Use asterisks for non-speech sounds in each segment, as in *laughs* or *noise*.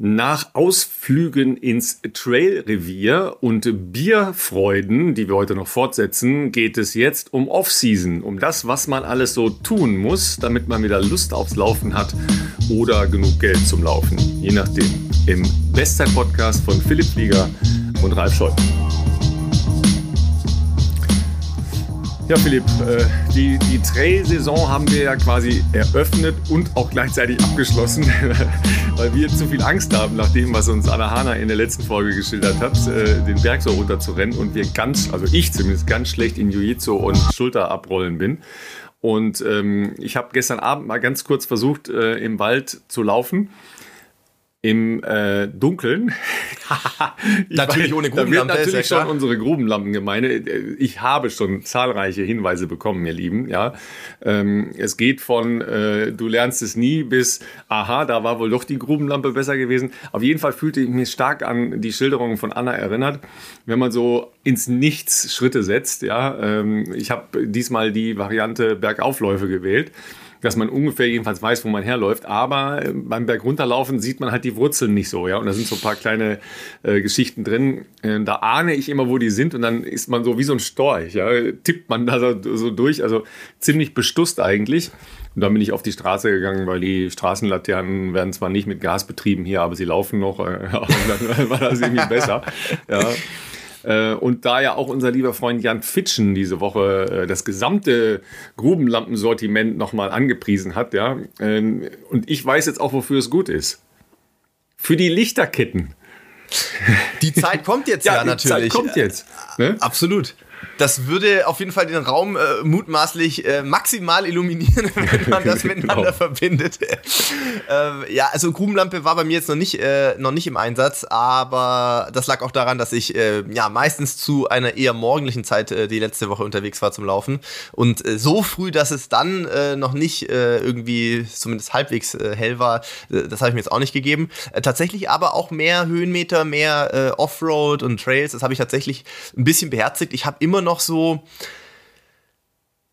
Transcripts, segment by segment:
Nach Ausflügen ins Trailrevier und Bierfreuden, die wir heute noch fortsetzen, geht es jetzt um Off-Season, um das, was man alles so tun muss, damit man wieder Lust aufs Laufen hat oder genug Geld zum Laufen. Je nachdem. Im Bestzeit-Podcast von Philipp Flieger und Ralf Scholz. Ja, Philipp, äh, die, die Trail-Saison haben wir ja quasi eröffnet und auch gleichzeitig abgeschlossen, *laughs* weil wir zu viel Angst haben, nach dem, was uns Anna Hana in der letzten Folge geschildert hat, äh, den Berg so runter zu rennen und wir ganz, also ich zumindest ganz schlecht in Jiu-Jitsu und Schulterabrollen bin. Und ähm, ich habe gestern Abend mal ganz kurz versucht, äh, im Wald zu laufen im äh, Dunkeln. *laughs* natürlich ohne Grubenlampe. Da wird natürlich schon unsere Grubenlampengemeinde. Ich habe schon zahlreiche Hinweise bekommen, ihr Lieben. Ja, ähm, es geht von äh, du lernst es nie bis aha, da war wohl doch die Grubenlampe besser gewesen. Auf jeden Fall fühlte ich mich stark an die Schilderungen von Anna erinnert, wenn man so ins Nichts Schritte setzt. Ja, ähm, ich habe diesmal die Variante Bergaufläufe gewählt dass man ungefähr jedenfalls weiß, wo man herläuft. Aber äh, beim Berg runterlaufen sieht man halt die Wurzeln nicht so, ja. Und da sind so ein paar kleine äh, Geschichten drin. Äh, da ahne ich immer, wo die sind und dann ist man so wie so ein Storch, ja. Tippt man da so, so durch. Also ziemlich bestusst eigentlich. Und dann bin ich auf die Straße gegangen, weil die Straßenlaternen werden zwar nicht mit Gas betrieben hier, aber sie laufen noch. Äh, *laughs* und dann war das irgendwie besser. Ja. Äh, und da ja auch unser lieber Freund Jan Fitschen diese Woche äh, das gesamte Grubenlampensortiment nochmal angepriesen hat, ja. Ähm, und ich weiß jetzt auch, wofür es gut ist. Für die Lichterketten. Die Zeit kommt jetzt *laughs* ja, ja natürlich. Die Zeit kommt jetzt. Ne? Absolut. Das würde auf jeden Fall den Raum äh, mutmaßlich äh, maximal illuminieren, *laughs* wenn man das *laughs* miteinander genau. verbindet. *laughs* äh, ja, also Grubenlampe war bei mir jetzt noch nicht, äh, noch nicht im Einsatz, aber das lag auch daran, dass ich äh, ja meistens zu einer eher morgendlichen Zeit äh, die letzte Woche unterwegs war zum Laufen. Und so früh, dass es dann noch nicht irgendwie zumindest halbwegs hell war, das habe ich mir jetzt auch nicht gegeben. tatsächlich aber auch mehr Höhenmeter, mehr Offroad und Trails, das habe ich tatsächlich ein bisschen beherzigt. Ich habe immer noch so,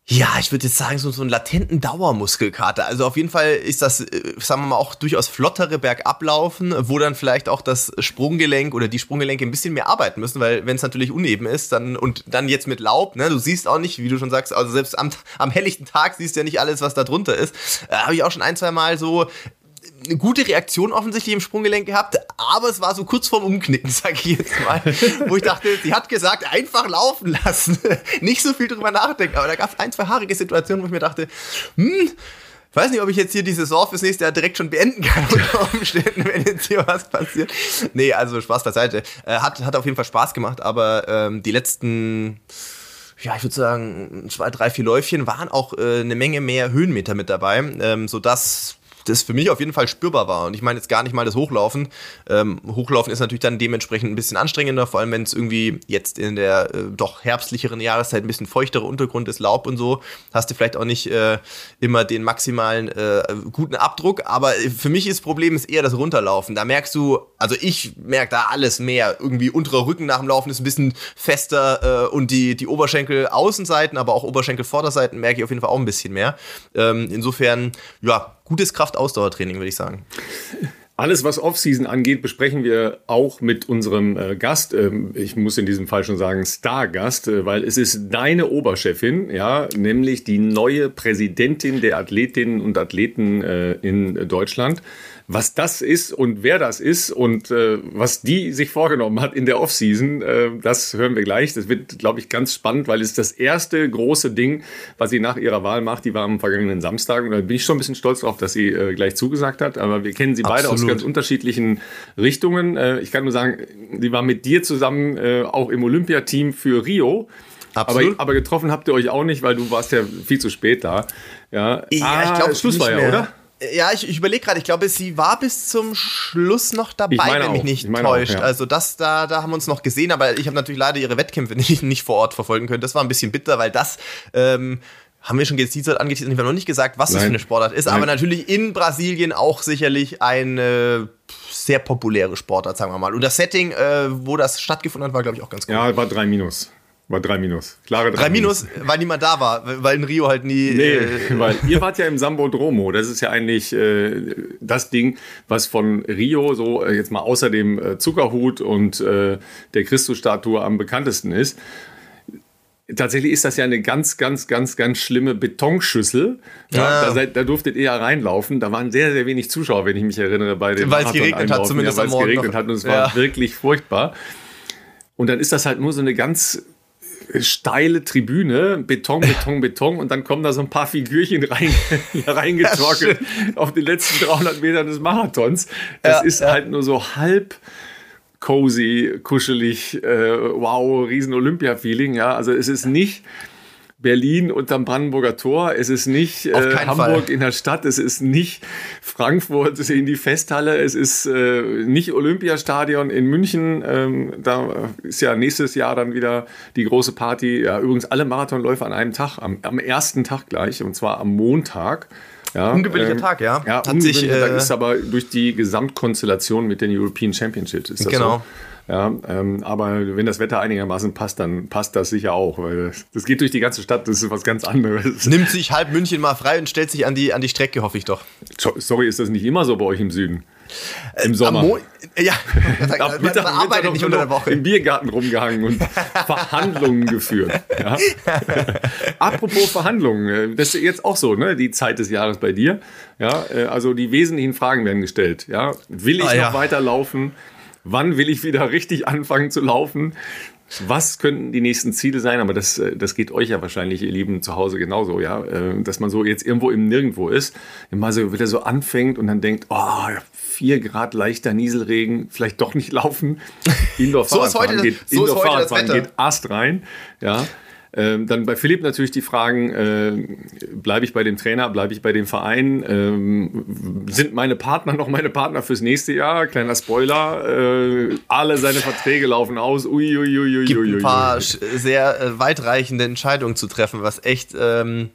ja, ich würde jetzt sagen, so, so einen latenten Dauermuskelkater. Also auf jeden Fall ist das, äh, sagen wir mal, auch durchaus flottere Bergablaufen, wo dann vielleicht auch das Sprunggelenk oder die Sprunggelenke ein bisschen mehr arbeiten müssen, weil wenn es natürlich uneben ist, dann und dann jetzt mit Laub, ne, du siehst auch nicht, wie du schon sagst, also selbst am, am helllichten Tag siehst du ja nicht alles, was da drunter ist. Äh, Habe ich auch schon ein, zwei Mal so eine gute Reaktion offensichtlich im Sprunggelenk gehabt, aber es war so kurz vorm Umknicken, *laughs* sag ich jetzt mal, wo ich dachte, sie hat gesagt, einfach laufen lassen, *laughs* nicht so viel drüber nachdenken, aber da gab es ein, zwei haarige Situationen, wo ich mir dachte, hm, weiß nicht, ob ich jetzt hier die Saison fürs nächste Jahr direkt schon beenden kann *laughs* unter Umständen, wenn jetzt hier was passiert. Nee, also Spaß beiseite. Äh, hat, hat auf jeden Fall Spaß gemacht, aber ähm, die letzten ja, ich würde sagen, zwei, drei, vier Läufchen waren auch äh, eine Menge mehr Höhenmeter mit dabei, ähm, sodass das für mich auf jeden Fall spürbar war. Und ich meine jetzt gar nicht mal das Hochlaufen. Ähm, Hochlaufen ist natürlich dann dementsprechend ein bisschen anstrengender, vor allem wenn es irgendwie jetzt in der äh, doch herbstlicheren Jahreszeit ein bisschen feuchterer Untergrund ist, Laub und so, hast du vielleicht auch nicht äh, immer den maximalen äh, guten Abdruck. Aber für mich ist das Problem ist eher das Runterlaufen. Da merkst du, also ich merke da alles mehr. Irgendwie unterer Rücken nach dem Laufen ist ein bisschen fester äh, und die, die Oberschenkel Außenseiten, aber auch Oberschenkel Vorderseiten merke ich auf jeden Fall auch ein bisschen mehr. Ähm, insofern, ja, gutes Kraft-Ausdauertraining, würde ich sagen. Alles, was Offseason angeht, besprechen wir auch mit unserem äh, Gast. Ähm, ich muss in diesem Fall schon sagen Stargast, äh, weil es ist deine Oberchefin, ja, nämlich die neue Präsidentin der Athletinnen und Athleten äh, in Deutschland was das ist und wer das ist und äh, was die sich vorgenommen hat in der Offseason, äh, das hören wir gleich. Das wird, glaube ich, ganz spannend, weil es das erste große Ding, was sie nach ihrer Wahl macht, die war am vergangenen Samstag und da bin ich schon ein bisschen stolz darauf, dass sie äh, gleich zugesagt hat. Aber wir kennen sie beide aus ganz unterschiedlichen Richtungen. Äh, ich kann nur sagen, sie war mit dir zusammen äh, auch im Olympiateam für Rio. Absolut. Aber, aber getroffen habt ihr euch auch nicht, weil du warst ja viel zu spät da. Ja, ja ah, ich glaube, Schluss war ja, oder? Ja, ich, ich überlege gerade, ich glaube, sie war bis zum Schluss noch dabei, wenn mich nicht täuscht. Auch, ja. Also das, da, da haben wir uns noch gesehen, aber ich habe natürlich leider ihre Wettkämpfe *laughs* nicht, nicht vor Ort verfolgen können. Das war ein bisschen bitter, weil das ähm, haben wir schon geteasert, angeteasert, ich habe noch nicht gesagt, was Nein. das für eine Sportart ist, Nein. aber natürlich in Brasilien auch sicherlich eine sehr populäre Sportart, sagen wir mal. Und das Setting, äh, wo das stattgefunden hat, war, glaube ich, auch ganz gut. Ja, war drei Minus. War drei Minus. Klare drei, drei Minus, Minus, weil niemand da war, weil in Rio halt nie. Nee, äh, *laughs* weil ihr wart ja im Sambodromo. Das ist ja eigentlich äh, das Ding, was von Rio so äh, jetzt mal außer dem äh, Zuckerhut und äh, der Christusstatue am bekanntesten ist. Tatsächlich ist das ja eine ganz, ganz, ganz, ganz schlimme Betonschüssel. Ja, ja. Da, da, durftet ihr ja reinlaufen. Da waren sehr, sehr wenig Zuschauer, wenn ich mich erinnere, bei dem Weil es geregnet hat, zumindest ja, Weil es geregnet noch. hat und es war wirklich furchtbar. Und dann ist das halt nur so eine ganz steile Tribüne, Beton, Beton, Beton und dann kommen da so ein paar Figürchen rein, *laughs* reingetorkelt auf den letzten 300 Metern des Marathons. Das ja, ist ja. halt nur so halb cozy, kuschelig, äh, wow, riesen Olympia-Feeling, ja. Also es ist nicht Berlin unterm Brandenburger Tor, es ist nicht äh, Hamburg Fall. in der Stadt, es ist nicht Frankfurt in die Festhalle, es ist äh, nicht Olympiastadion in München. Ähm, da ist ja nächstes Jahr dann wieder die große Party. Ja, übrigens alle Marathonläufer an einem Tag, am, am ersten Tag gleich, und zwar am Montag. Ja, ungewöhnlicher ähm, Tag, ja. Ja, Hat sich, äh, ist aber durch die Gesamtkonstellation mit den European Championships ist das genau. so. Ja, ähm, aber wenn das Wetter einigermaßen passt, dann passt das sicher auch, weil das geht durch die ganze Stadt, das ist was ganz anderes. Nimmt sich halb München mal frei und stellt sich an die, an die Strecke, hoffe ich doch. Sorry, ist das nicht immer so bei euch im Süden? Im Sommer. Mo ja, *laughs* man, man arbeitet nicht unter der Woche. Im Biergarten rumgehangen und *laughs* Verhandlungen geführt. Ja. *laughs* Apropos Verhandlungen, äh, das ist jetzt auch so, ne? Die Zeit des Jahres bei dir. Ja, äh, also die wesentlichen Fragen werden gestellt. Ja, will ich ah, noch ja. weiterlaufen? Wann will ich wieder richtig anfangen zu laufen? Was könnten die nächsten Ziele sein? Aber das, äh, das geht euch ja wahrscheinlich, ihr Lieben, zu Hause genauso, ja. Äh, dass man so jetzt irgendwo im Nirgendwo ist, immer so wieder so anfängt und dann denkt, oh, vier Grad leichter Nieselregen, vielleicht doch nicht laufen. *laughs* Indoor-Fahrradfahren so geht, Indoor geht Ast rein, ja. Ähm, dann bei Philipp natürlich die Fragen, äh, bleibe ich bei dem Trainer, bleibe ich bei dem Verein, ähm, sind meine Partner noch meine Partner fürs nächste Jahr? Kleiner Spoiler, äh, alle seine Verträge laufen aus. Ui, ui, ui, Gibt ein paar sehr äh, weitreichende Entscheidungen zu treffen, was echt... Ähm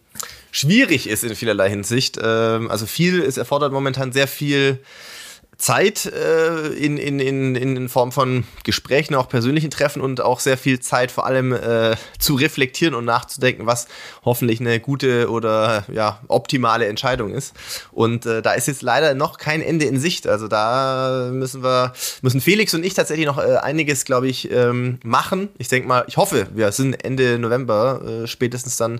schwierig ist in vielerlei Hinsicht. Ähm, also viel, es erfordert momentan sehr viel Zeit äh, in, in, in, in Form von Gesprächen, auch persönlichen Treffen und auch sehr viel Zeit vor allem äh, zu reflektieren und nachzudenken, was hoffentlich eine gute oder ja, optimale Entscheidung ist. Und äh, da ist jetzt leider noch kein Ende in Sicht. Also da müssen wir, müssen Felix und ich tatsächlich noch äh, einiges, glaube ich, ähm, machen. Ich denke mal, ich hoffe, wir sind Ende November äh, spätestens dann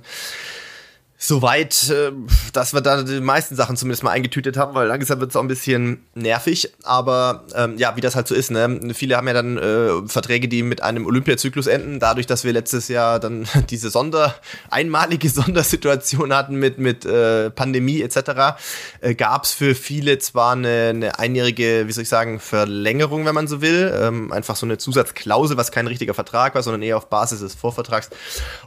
soweit, äh, dass wir da die meisten Sachen zumindest mal eingetütet haben, weil langsam wird es auch ein bisschen nervig. Aber ähm, ja, wie das halt so ist, ne? Viele haben ja dann äh, Verträge, die mit einem Olympiazyklus enden, dadurch, dass wir letztes Jahr dann *laughs* diese Sonder, einmalige *laughs* Sondersituation hatten mit, mit äh, Pandemie etc., äh, gab es für viele zwar eine, eine einjährige, wie soll ich sagen, Verlängerung, wenn man so will. Ähm, einfach so eine Zusatzklausel, was kein richtiger Vertrag war, sondern eher auf Basis des Vorvertrags.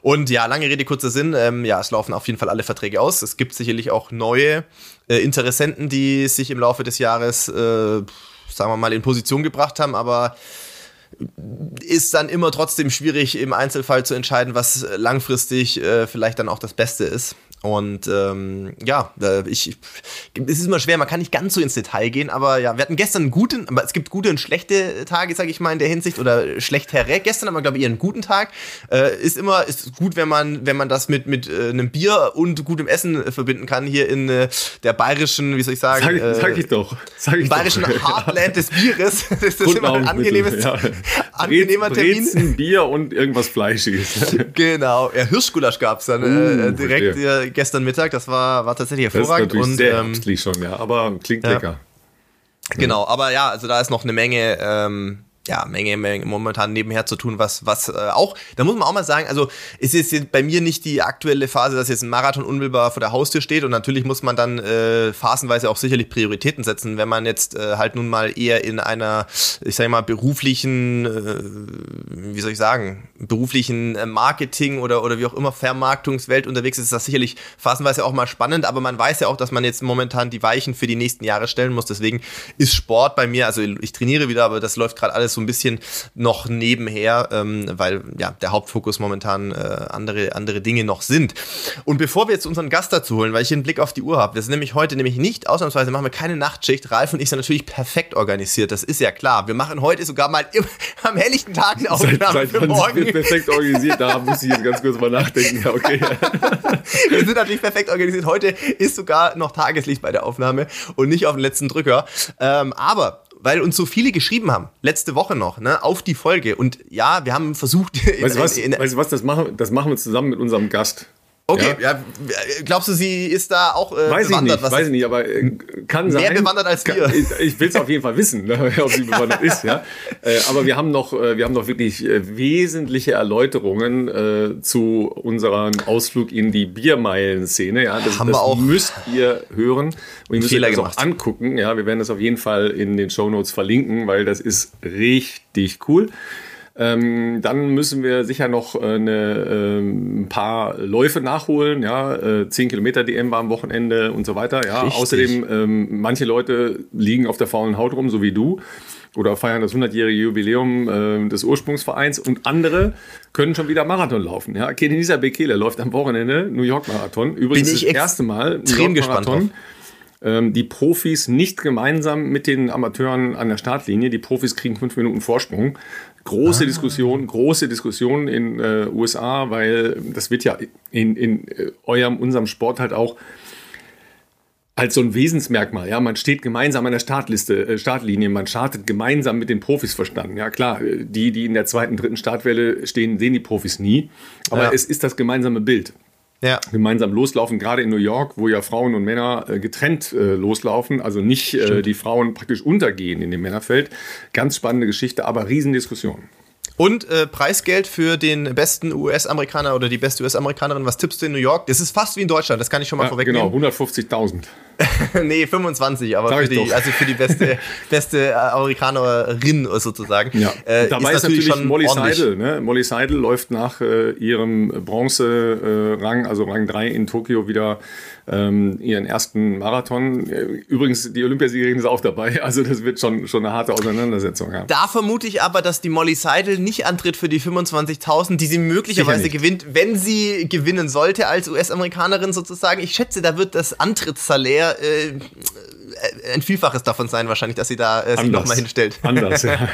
Und ja, lange Rede, kurzer Sinn, ähm, ja, es laufen auf jeden Fall Fall alle Verträge aus. Es gibt sicherlich auch neue äh, Interessenten, die sich im Laufe des Jahres, äh, sagen wir mal, in Position gebracht haben, aber ist dann immer trotzdem schwierig im Einzelfall zu entscheiden, was langfristig äh, vielleicht dann auch das Beste ist. Und ähm, ja, ich, es ist immer schwer, man kann nicht ganz so ins Detail gehen, aber ja, wir hatten gestern einen guten, aber es gibt gute und schlechte Tage, sage ich mal, in der Hinsicht, oder schlechtere. Gestern haben wir, glaube ich, eher einen guten Tag. Äh, ist immer ist gut, wenn man, wenn man das mit, mit äh, einem Bier und gutem Essen äh, verbinden kann, hier in äh, der bayerischen, wie soll ich sagen? Sag, äh, sag ich doch. Sag ich bayerischen doch. Heartland des Bieres. *laughs* Das ist immer ein angenehmes, ja. angenehmer Termin. Brezen, Bier und irgendwas Fleischiges. *laughs* genau. Ja, Hirschgulasch gab es dann uh, direkt gestern Mittag. Das war, war tatsächlich hervorragend. Das ist und, sehr ähm, schon, ja, aber klingt ja. lecker. Genau, aber ja, also da ist noch eine Menge ähm, ja, Menge, Menge momentan nebenher zu tun, was, was äh, auch, da muss man auch mal sagen, also es ist jetzt bei mir nicht die aktuelle Phase, dass jetzt ein Marathon unmittelbar vor der Haustür steht und natürlich muss man dann äh, phasenweise auch sicherlich Prioritäten setzen, wenn man jetzt äh, halt nun mal eher in einer, ich sag mal, beruflichen, äh, wie soll ich sagen, beruflichen äh, Marketing oder, oder wie auch immer Vermarktungswelt unterwegs ist, ist das sicherlich phasenweise auch mal spannend, aber man weiß ja auch, dass man jetzt momentan die Weichen für die nächsten Jahre stellen muss, deswegen ist Sport bei mir, also ich trainiere wieder, aber das läuft gerade alles so ein bisschen noch nebenher, ähm, weil ja der Hauptfokus momentan äh, andere, andere Dinge noch sind. Und bevor wir jetzt unseren Gast dazu holen, weil ich einen Blick auf die Uhr habe, wir sind nämlich heute nämlich nicht, ausnahmsweise machen wir keine Nachtschicht. Ralf und ich sind natürlich perfekt organisiert, das ist ja klar. Wir machen heute sogar mal im, *laughs* am helllichten Tag eine Aufnahme seit, seit für morgen. perfekt organisiert, da muss ich jetzt ganz kurz mal nachdenken. Ja, okay. *laughs* wir sind natürlich perfekt organisiert. Heute ist sogar noch Tageslicht bei der Aufnahme und nicht auf den letzten Drücker. Ähm, aber weil uns so viele geschrieben haben, letzte Woche noch, ne, auf die Folge. Und ja, wir haben versucht. *laughs* Weißt du was, weißt du was das, machen, das machen wir zusammen mit unserem Gast. Okay, ja. ja. glaubst du, sie ist da auch äh, weiß bewandert? Ich nicht, weiß ich nicht, aber äh, kann mehr sein. Mehr bewandert als wir. ich, ich will es auf jeden Fall wissen, ne, *laughs* ob sie bewandert ist. Ja, äh, aber wir haben noch, äh, wir haben noch wirklich äh, wesentliche Erläuterungen äh, zu unserem Ausflug in die Biermeilen-Szene. Ja, das, haben das wir auch müsst ihr hören und ihr müsst Fehler euch das gemacht. auch angucken. Ja, wir werden das auf jeden Fall in den Show Notes verlinken, weil das ist richtig cool. Ähm, dann müssen wir sicher noch äh, eine, ähm, ein paar Läufe nachholen, ja, äh, 10 Kilometer DM war am Wochenende und so weiter. Ja, Richtig. außerdem ähm, manche Leute liegen auf der faulen Haut rum, so wie du. Oder feiern das 100-jährige Jubiläum äh, des Ursprungsvereins und andere können schon wieder Marathon laufen. Ja, Kenenisa Bekele läuft am Wochenende New York Marathon. Übrigens das erste Mal New York Marathon. Ähm, die Profis nicht gemeinsam mit den Amateuren an der Startlinie. Die Profis kriegen fünf Minuten Vorsprung. Große Diskussion, große Diskussion in äh, USA, weil das wird ja in, in äh, eurem, unserem Sport halt auch als so ein Wesensmerkmal. Ja, man steht gemeinsam an der Startliste, äh, Startlinie, man startet gemeinsam mit den Profis verstanden. Ja, klar, die, die in der zweiten, dritten Startwelle stehen, sehen die Profis nie. Aber Ja. es ist das gemeinsame Bild Ja. gemeinsam loslaufen, gerade in New York, wo ja Frauen und Männer äh, getrennt äh, loslaufen, also nicht äh, die Frauen praktisch untergehen in dem Männerfeld. Ganz spannende Geschichte, aber Riesendiskussion. Und äh, Preisgeld für den besten US-Amerikaner oder die beste US-Amerikanerin. Was tippst du in New York? Das ist fast wie in Deutschland, das kann ich schon mal Ja, genau, vorwegnehmen. 150.000. *laughs* nee, 25, aber für die, also für die beste, *laughs* beste äh, Amerikanerin sozusagen. Ja. Äh, Dabei ist natürlich, schon Molly ordentlich. Seidel. Ne? Molly Seidel läuft nach äh, ihrem Bronze-Rang, also Rang 3 in Tokio, wieder ähm, ihren ersten Marathon. Äh, Übrigens, die Olympiasiegerin ist auch dabei. *laughs* Also das wird schon, schon eine harte Auseinandersetzung. Ja. Da vermute ich aber, dass die Molly Seidel nicht antritt für die 25.000, die sie möglicherweise gewinnt, wenn sie gewinnen sollte als US-Amerikanerin sozusagen. Ich schätze, da wird das Antrittssalär äh, äh, ein Vielfaches davon sein wahrscheinlich, dass sie da äh, sich nochmal hinstellt. Anders, ja. *laughs*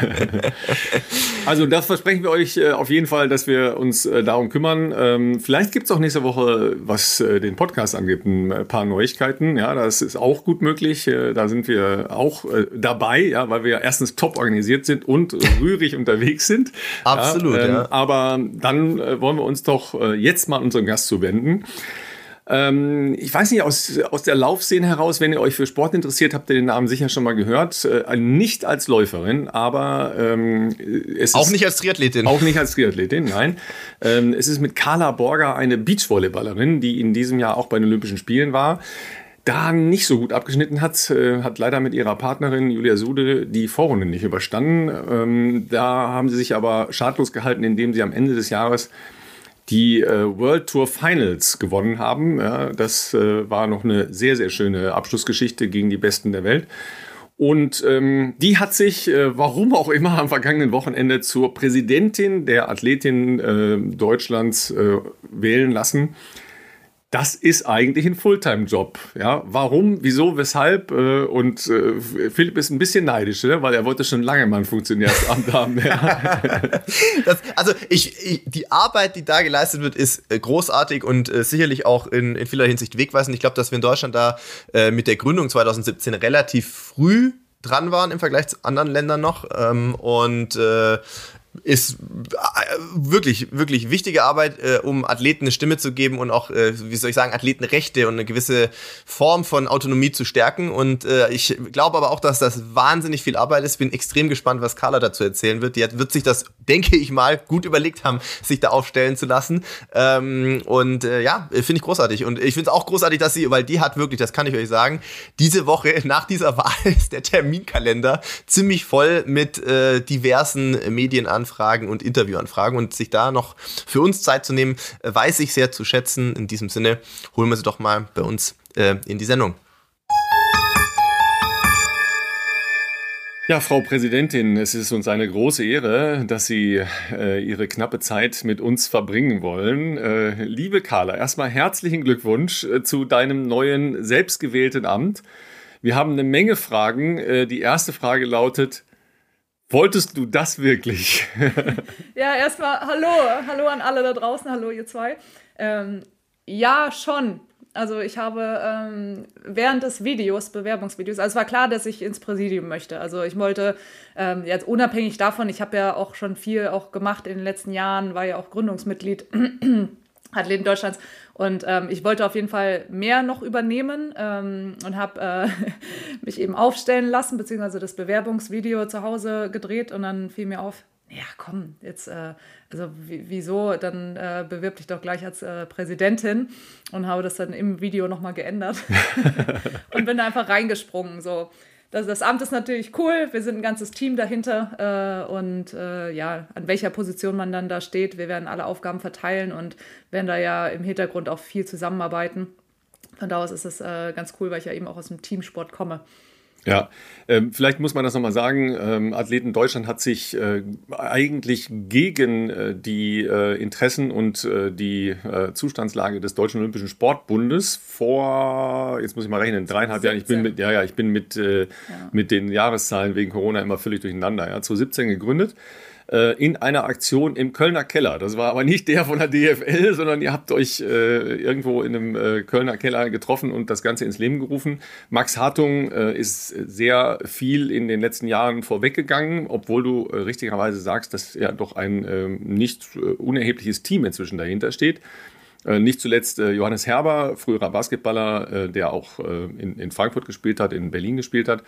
also das versprechen wir euch äh, auf jeden Fall, dass wir uns äh, darum kümmern. Ähm, vielleicht gibt es auch nächste Woche, was äh, den Podcast angeht, ein äh, paar Neuigkeiten. Ja, das ist auch gut möglich. Da sind wir auch dabei, ja, weil wir erstens top organisiert sind und rührig *laughs* unterwegs sind. Absolut, ja, ähm, ja. Aber dann wollen wir uns doch jetzt mal unserem Gast zuwenden. Ähm, ich weiß nicht, aus, aus der Laufszene heraus, wenn ihr euch für Sport interessiert, habt ihr den Namen sicher schon mal gehört. Äh, nicht als Läuferin, aber ähm, es Auch ist nicht als Triathletin. auch nicht als Triathletin, nein. Ähm, es ist mit Carla Borger eine Beachvolleyballerin, die in diesem Jahr auch bei den Olympischen Spielen war. Da nicht so gut abgeschnitten hat, äh, hat leider mit ihrer Partnerin Julia Sude die Vorrunde nicht überstanden. Ähm, da haben sie sich aber schadlos gehalten, indem sie am Ende des Jahres die äh, World Tour Finals gewonnen haben. Ja, das äh, war noch eine sehr, sehr schöne Abschlussgeschichte gegen die Besten der Welt. Und ähm, die hat sich, äh, warum auch immer, am vergangenen Wochenende zur Präsidentin der Athletin äh, Deutschlands äh, wählen lassen. Das ist eigentlich ein Fulltime-Job. Ja, warum, wieso, weshalb? Äh, und äh, Philipp ist ein bisschen neidisch, ne? weil er wollte schon lange mal ein Funktionärsamt *laughs* haben. Ja. *laughs* Das, also ich, ich, die Arbeit, die da geleistet wird, ist äh, großartig und äh, sicherlich auch in, in vieler Hinsicht wegweisend. Ich glaube, dass wir in Deutschland da äh, mit der Gründung 2017 relativ früh dran waren im Vergleich zu anderen Ländern noch. Ähm, und äh, ist äh, wirklich, wirklich wichtige Arbeit, äh, um Athleten eine Stimme zu geben und auch, äh, wie soll ich sagen, Athletenrechte und eine gewisse Form von Autonomie zu stärken. Und äh, ich glaube aber auch, dass das wahnsinnig viel Arbeit ist. Bin extrem gespannt, was Carla dazu erzählen wird. Die hat, wird sich das, denke ich mal, gut überlegt haben, sich da aufstellen zu lassen. Ähm, und äh, ja, finde ich großartig. Und ich finde es auch großartig, dass sie, weil die hat wirklich, das kann ich euch sagen, diese Woche *laughs* nach dieser Wahl ist der Terminkalender ziemlich voll mit äh, diversen Medienanfragen und Interviewanfragen und sich da noch für uns Zeit zu nehmen, äh, weiß ich sehr zu schätzen. In diesem Sinne holen wir sie doch mal bei uns äh, in die Sendung. Ja, Frau Präsidentin, es ist uns eine große Ehre, dass Sie äh, Ihre knappe Zeit mit uns verbringen wollen. Äh, liebe Carla, erstmal herzlichen Glückwunsch äh, zu deinem neuen selbstgewählten Amt. Wir haben eine Menge Fragen. Äh, die erste Frage lautet, Wolltest du das wirklich? *laughs* ja, erstmal hallo, hallo an alle da draußen, hallo ihr zwei. Ähm, ja, schon. Also ich habe ähm, während des Videos, Bewerbungsvideos, also es war klar, dass ich ins Präsidium möchte. Also ich wollte ähm, jetzt unabhängig davon, ich habe ja auch schon viel auch gemacht in den letzten Jahren, war ja auch Gründungsmitglied *clears throat* Athleten Deutschlands und ähm, ich wollte auf jeden Fall mehr noch übernehmen ähm, und habe äh, *laughs* mich eben aufstellen lassen, beziehungsweise das Bewerbungsvideo zu Hause gedreht und dann fiel mir auf, ja komm, jetzt, äh, also wieso, dann äh, bewirb dich doch gleich als äh, Präsidentin und habe das dann im Video nochmal geändert *laughs* und bin da einfach reingesprungen. So. Das, das Amt ist natürlich cool, wir sind ein ganzes Team dahinter äh, und äh, ja, an welcher Position man dann da steht, wir werden alle Aufgaben verteilen und werden da ja im Hintergrund auch viel zusammenarbeiten. Von da aus ist es äh, ganz cool, weil ich ja eben auch aus dem Teamsport komme. Ja, ähm, vielleicht muss man das nochmal sagen. Ähm, Athleten Deutschland hat sich äh, eigentlich gegen äh, die äh, Interessen und äh, die äh, Zustandslage des Deutschen Olympischen Sportbundes vor, jetzt muss ich mal rechnen, dreieinhalb Jahren. Ich bin mit, ja, ja, ich bin mit, äh, ja. mit den Jahreszahlen wegen Corona immer völlig durcheinander. Ja, 2017 gegründet äh, in einer Aktion im Kölner Keller. Das war aber nicht der von der DFL, sondern ihr habt euch äh, irgendwo in einem äh, Kölner Keller getroffen und das Ganze ins Leben gerufen. Max Hartung äh, ist sehr viel in den letzten Jahren vorweggegangen, obwohl du äh, richtigerweise sagst, dass ja doch ein ähm, nicht äh, unerhebliches Team inzwischen dahinter steht. Nicht zuletzt Johannes Herber, früherer Basketballer, der auch in, Frankfurt gespielt hat, in Berlin gespielt hat,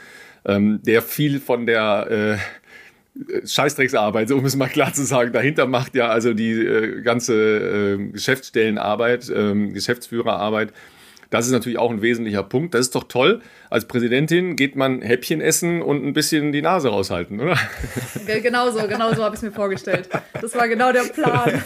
ähm, der viel von der Scheißdrecksarbeit, um es mal klar zu sagen. Dahinter macht ja also die äh, ganze äh, Geschäftsstellenarbeit, äh, Geschäftsführerarbeit das ist natürlich auch ein wesentlicher Punkt. Das ist doch toll. Als Präsidentin geht man Häppchen essen und ein bisschen die Nase raushalten, oder? Genau so, genau so habe ich es mir vorgestellt. Das war genau der Plan. *laughs*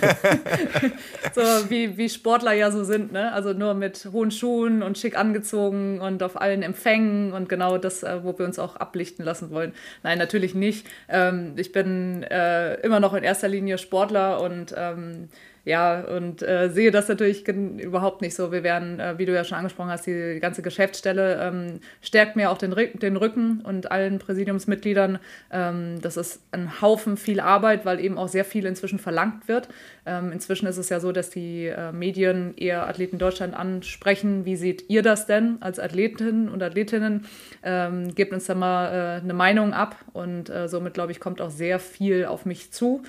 so wie, wie Sportler ja so sind, ne? Also nur mit hohen Schuhen und schick angezogen und auf allen Empfängen und genau das, äh, wo wir uns auch ablichten lassen wollen. Nein, natürlich nicht. Ähm, ich bin äh, immer noch in erster Linie Sportler und ähm, ja, und äh, sehe das natürlich überhaupt nicht so. Wir werden, äh, wie du ja schon angesprochen hast, die ganze Geschäftsstelle ähm, stärkt mir auch den, den, Rücken und allen Präsidiumsmitgliedern. Ähm, das ist ein Haufen viel Arbeit, weil eben auch sehr viel inzwischen verlangt wird. Ähm, inzwischen ist es ja so, dass die äh, Medien eher Athleten Deutschland ansprechen. Wie seht ihr das denn als Athletinnen und Athletinnen? Ähm, gebt uns da mal äh, eine Meinung ab und äh, somit, glaube ich, kommt auch sehr viel auf mich zu.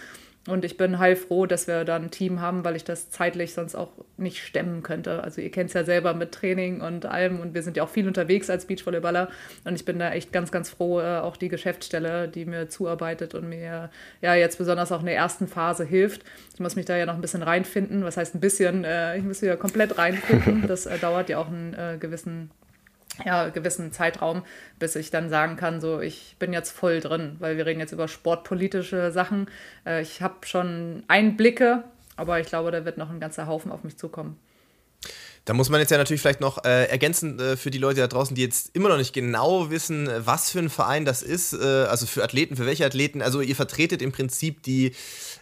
Und ich bin heilfroh, dass wir da ein Team haben, weil ich das zeitlich sonst auch nicht stemmen könnte. Also ihr kennt es ja selber mit Training und allem und wir sind ja auch viel unterwegs als Beachvolleyballer und ich bin da echt ganz, ganz froh, äh, auch die Geschäftsstelle, die mir zuarbeitet und mir ja jetzt besonders auch in der ersten Phase hilft. Ich muss mich da ja noch ein bisschen reinfinden. Was heißt ein bisschen? Äh, ich muss wieder komplett reinfinden. *laughs* Das äh, dauert ja auch einen gewissen ja, gewissen Zeitraum, bis ich dann sagen kann, so ich bin jetzt voll drin, weil wir reden jetzt über sportpolitische Sachen. Äh, ich habe schon Einblicke, aber ich glaube, da wird noch ein ganzer Haufen auf mich zukommen. Da muss man jetzt ja natürlich vielleicht noch äh, ergänzen äh, für die Leute da draußen, die jetzt immer noch nicht genau wissen, was für ein Verein das ist. Äh, also für Athleten, für welche Athleten. Also ihr vertretet im Prinzip die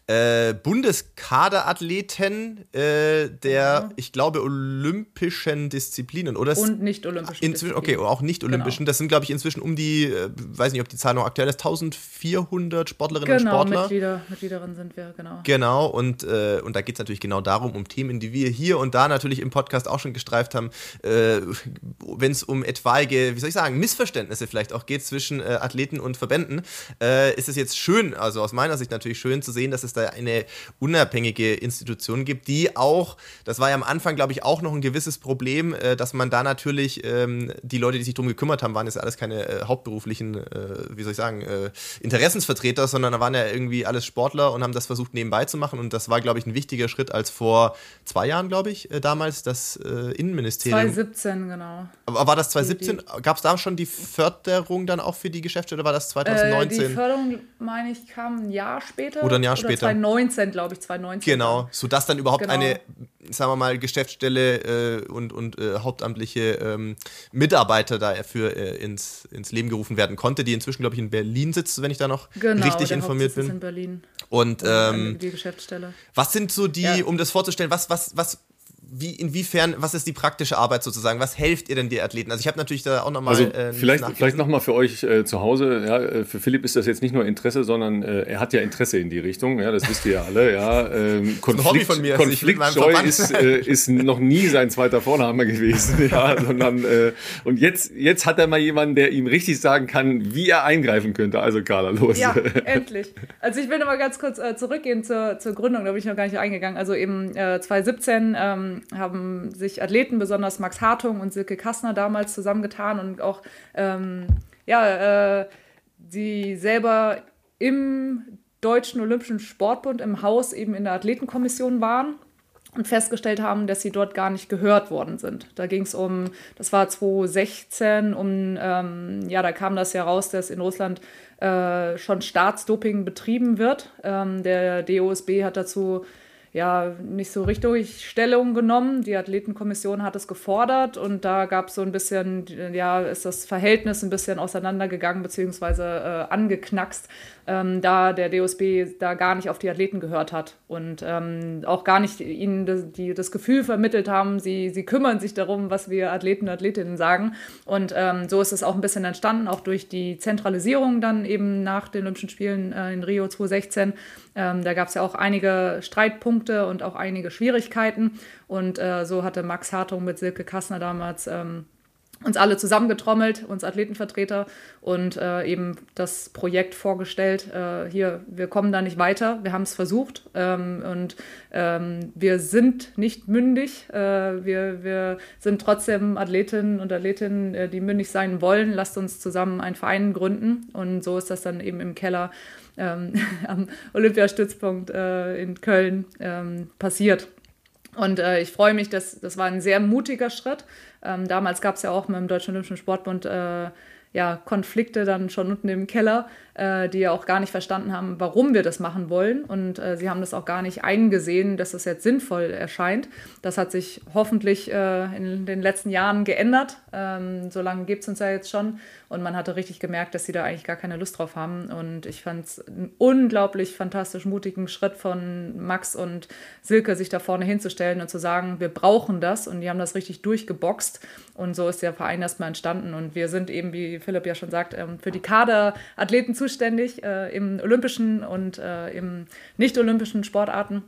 äh, Bundeskaderathleten äh, der, ja. ich glaube, olympischen Disziplinen, oder? Und nicht olympischen. Inzwischen, okay, auch nicht olympischen. Genau. Das sind, glaube ich, inzwischen um die, äh, weiß nicht, ob die Zahl noch aktuell ist, 1400 Sportlerinnen genau, und Sportler. Mitglieder, Mitgliederinnen sind wir, genau. Genau, und, äh, und da geht es natürlich genau darum, um Themen, die wir hier und da natürlich im Podcast auch schon gestreift haben, wenn es um etwaige, wie soll ich sagen, Missverständnisse vielleicht auch geht zwischen Athleten und Verbänden, ist es jetzt schön, also aus meiner Sicht natürlich schön zu sehen, dass es da eine unabhängige Institution gibt, die auch, das war ja am Anfang, glaube ich, auch noch ein gewisses Problem, äh, dass man da natürlich, ähm, die Leute, die sich darum gekümmert haben, waren jetzt alles keine äh, hauptberuflichen, äh, wie soll ich sagen, äh, Interessensvertreter, sondern da waren ja irgendwie alles Sportler und haben das versucht nebenbei zu machen und das war, glaube ich, ein wichtiger Schritt als vor zwei Jahren, glaube ich, äh, damals, dass äh, Innenministerium. 2017, genau. Aber war das 2017? Gab es da schon die Förderung dann auch für die Geschäfte oder war das 2019? Äh, die Förderung, meine ich, kam ein Jahr später. Oder ein Jahr später. 2019, glaube ich, 2019. Genau, sodass dann überhaupt genau. eine, sagen wir mal, Geschäftsstelle äh, und, und äh, hauptamtliche ähm, Mitarbeiter dafür äh, ins, ins Leben gerufen werden konnte, die inzwischen, glaube ich, in Berlin sitzt, wenn ich da noch genau, richtig informiert bin. Ist in Berlin. Und ähm, die Geschäftsstelle. Was sind so die, ja. um das vorzustellen, was, was, was wie, inwiefern, was ist die praktische Arbeit sozusagen? Was helft ihr denn die Athleten? Also ich habe natürlich da auch nochmal. Also äh, vielleicht vielleicht nochmal für euch äh, zu Hause. Ja, äh, für Philipp ist das jetzt nicht nur Interesse, sondern äh, er hat ja Interesse in die Richtung. Ja, das wisst ihr ja alle. Ja, ähm, *laughs* Konflikt, von mir. Konfliktscheu ist, äh, *laughs* ist noch nie sein zweiter Vorname gewesen. Ja, sondern äh, und jetzt jetzt hat er mal jemanden, der ihm richtig sagen kann, wie er eingreifen könnte. Also Carla, los. Ja, *laughs* endlich. Also ich will nochmal ganz kurz zurückgehen zur, zur Gründung. Da bin ich noch gar nicht eingegangen. Also eben 2017. Ähm, haben sich Athleten, besonders Max Hartung und Silke Kassner damals zusammengetan und auch ähm, ja, äh, sie selber im Deutschen Olympischen Sportbund im Haus eben in der Athletenkommission waren und festgestellt haben, dass sie dort gar nicht gehört worden sind. Da ging es um, das war 2016, um, ähm, ja, da kam das ja raus, dass in Russland äh, schon Staatsdoping betrieben wird. Ähm, der DOSB hat dazu ja nicht so richtig Stellung genommen. Die Athletenkommission hat es gefordert und da gab es so ein bisschen, ja, ist das Verhältnis ein bisschen auseinandergegangen bzw. Äh, angeknackst ähm, da der DOSB da gar nicht auf die Athleten gehört hat und ähm, auch gar nicht ihnen das, die, das Gefühl vermittelt haben, sie, sie kümmern sich darum, was wir Athleten und Athletinnen sagen. Und ähm, so ist es auch ein bisschen entstanden, auch durch die Zentralisierung dann eben nach den Olympischen Spielen äh, in Rio 2016. Ähm, da gab es ja auch einige Streitpunkte und auch einige Schwierigkeiten. Und äh, so hatte Max Hartung mit Silke Kassner damals ähm, uns alle zusammengetrommelt, uns Athletenvertreter und äh, eben das Projekt vorgestellt. Äh, hier, wir kommen da nicht weiter, wir haben es versucht ähm, und ähm, wir sind nicht mündig. Äh, wir, wir sind trotzdem Athletinnen und Athletinnen, äh, die mündig sein wollen. Lasst uns zusammen einen Verein gründen und so ist das dann eben im Keller ähm, *laughs* am Olympiastützpunkt äh, in Köln ähm, passiert. Und äh, ich freue mich, dass das war ein sehr mutiger Schritt. Ähm, damals gab es ja auch mit dem Deutschen Olympischen Sportbund äh, ja, Konflikte dann schon unten im Keller, äh, die ja auch gar nicht verstanden haben, warum wir das machen wollen. Und äh, sie haben das auch gar nicht eingesehen, dass das jetzt sinnvoll erscheint. Das hat sich hoffentlich äh, in den letzten Jahren geändert. Ähm, so lange gibt es uns ja jetzt schon. Und man hatte richtig gemerkt, dass sie da eigentlich gar keine Lust drauf haben. Und ich fand es einen unglaublich fantastisch mutigen Schritt von Max und Silke, sich da vorne hinzustellen und zu sagen, wir brauchen das. Und die haben das richtig durchgeboxt. Und so ist der Verein erstmal entstanden. Und wir sind eben, wie Philipp ja schon sagt, ähm, für die Kaderathleten zuständig äh, im olympischen und äh, im nicht-olympischen Sportarten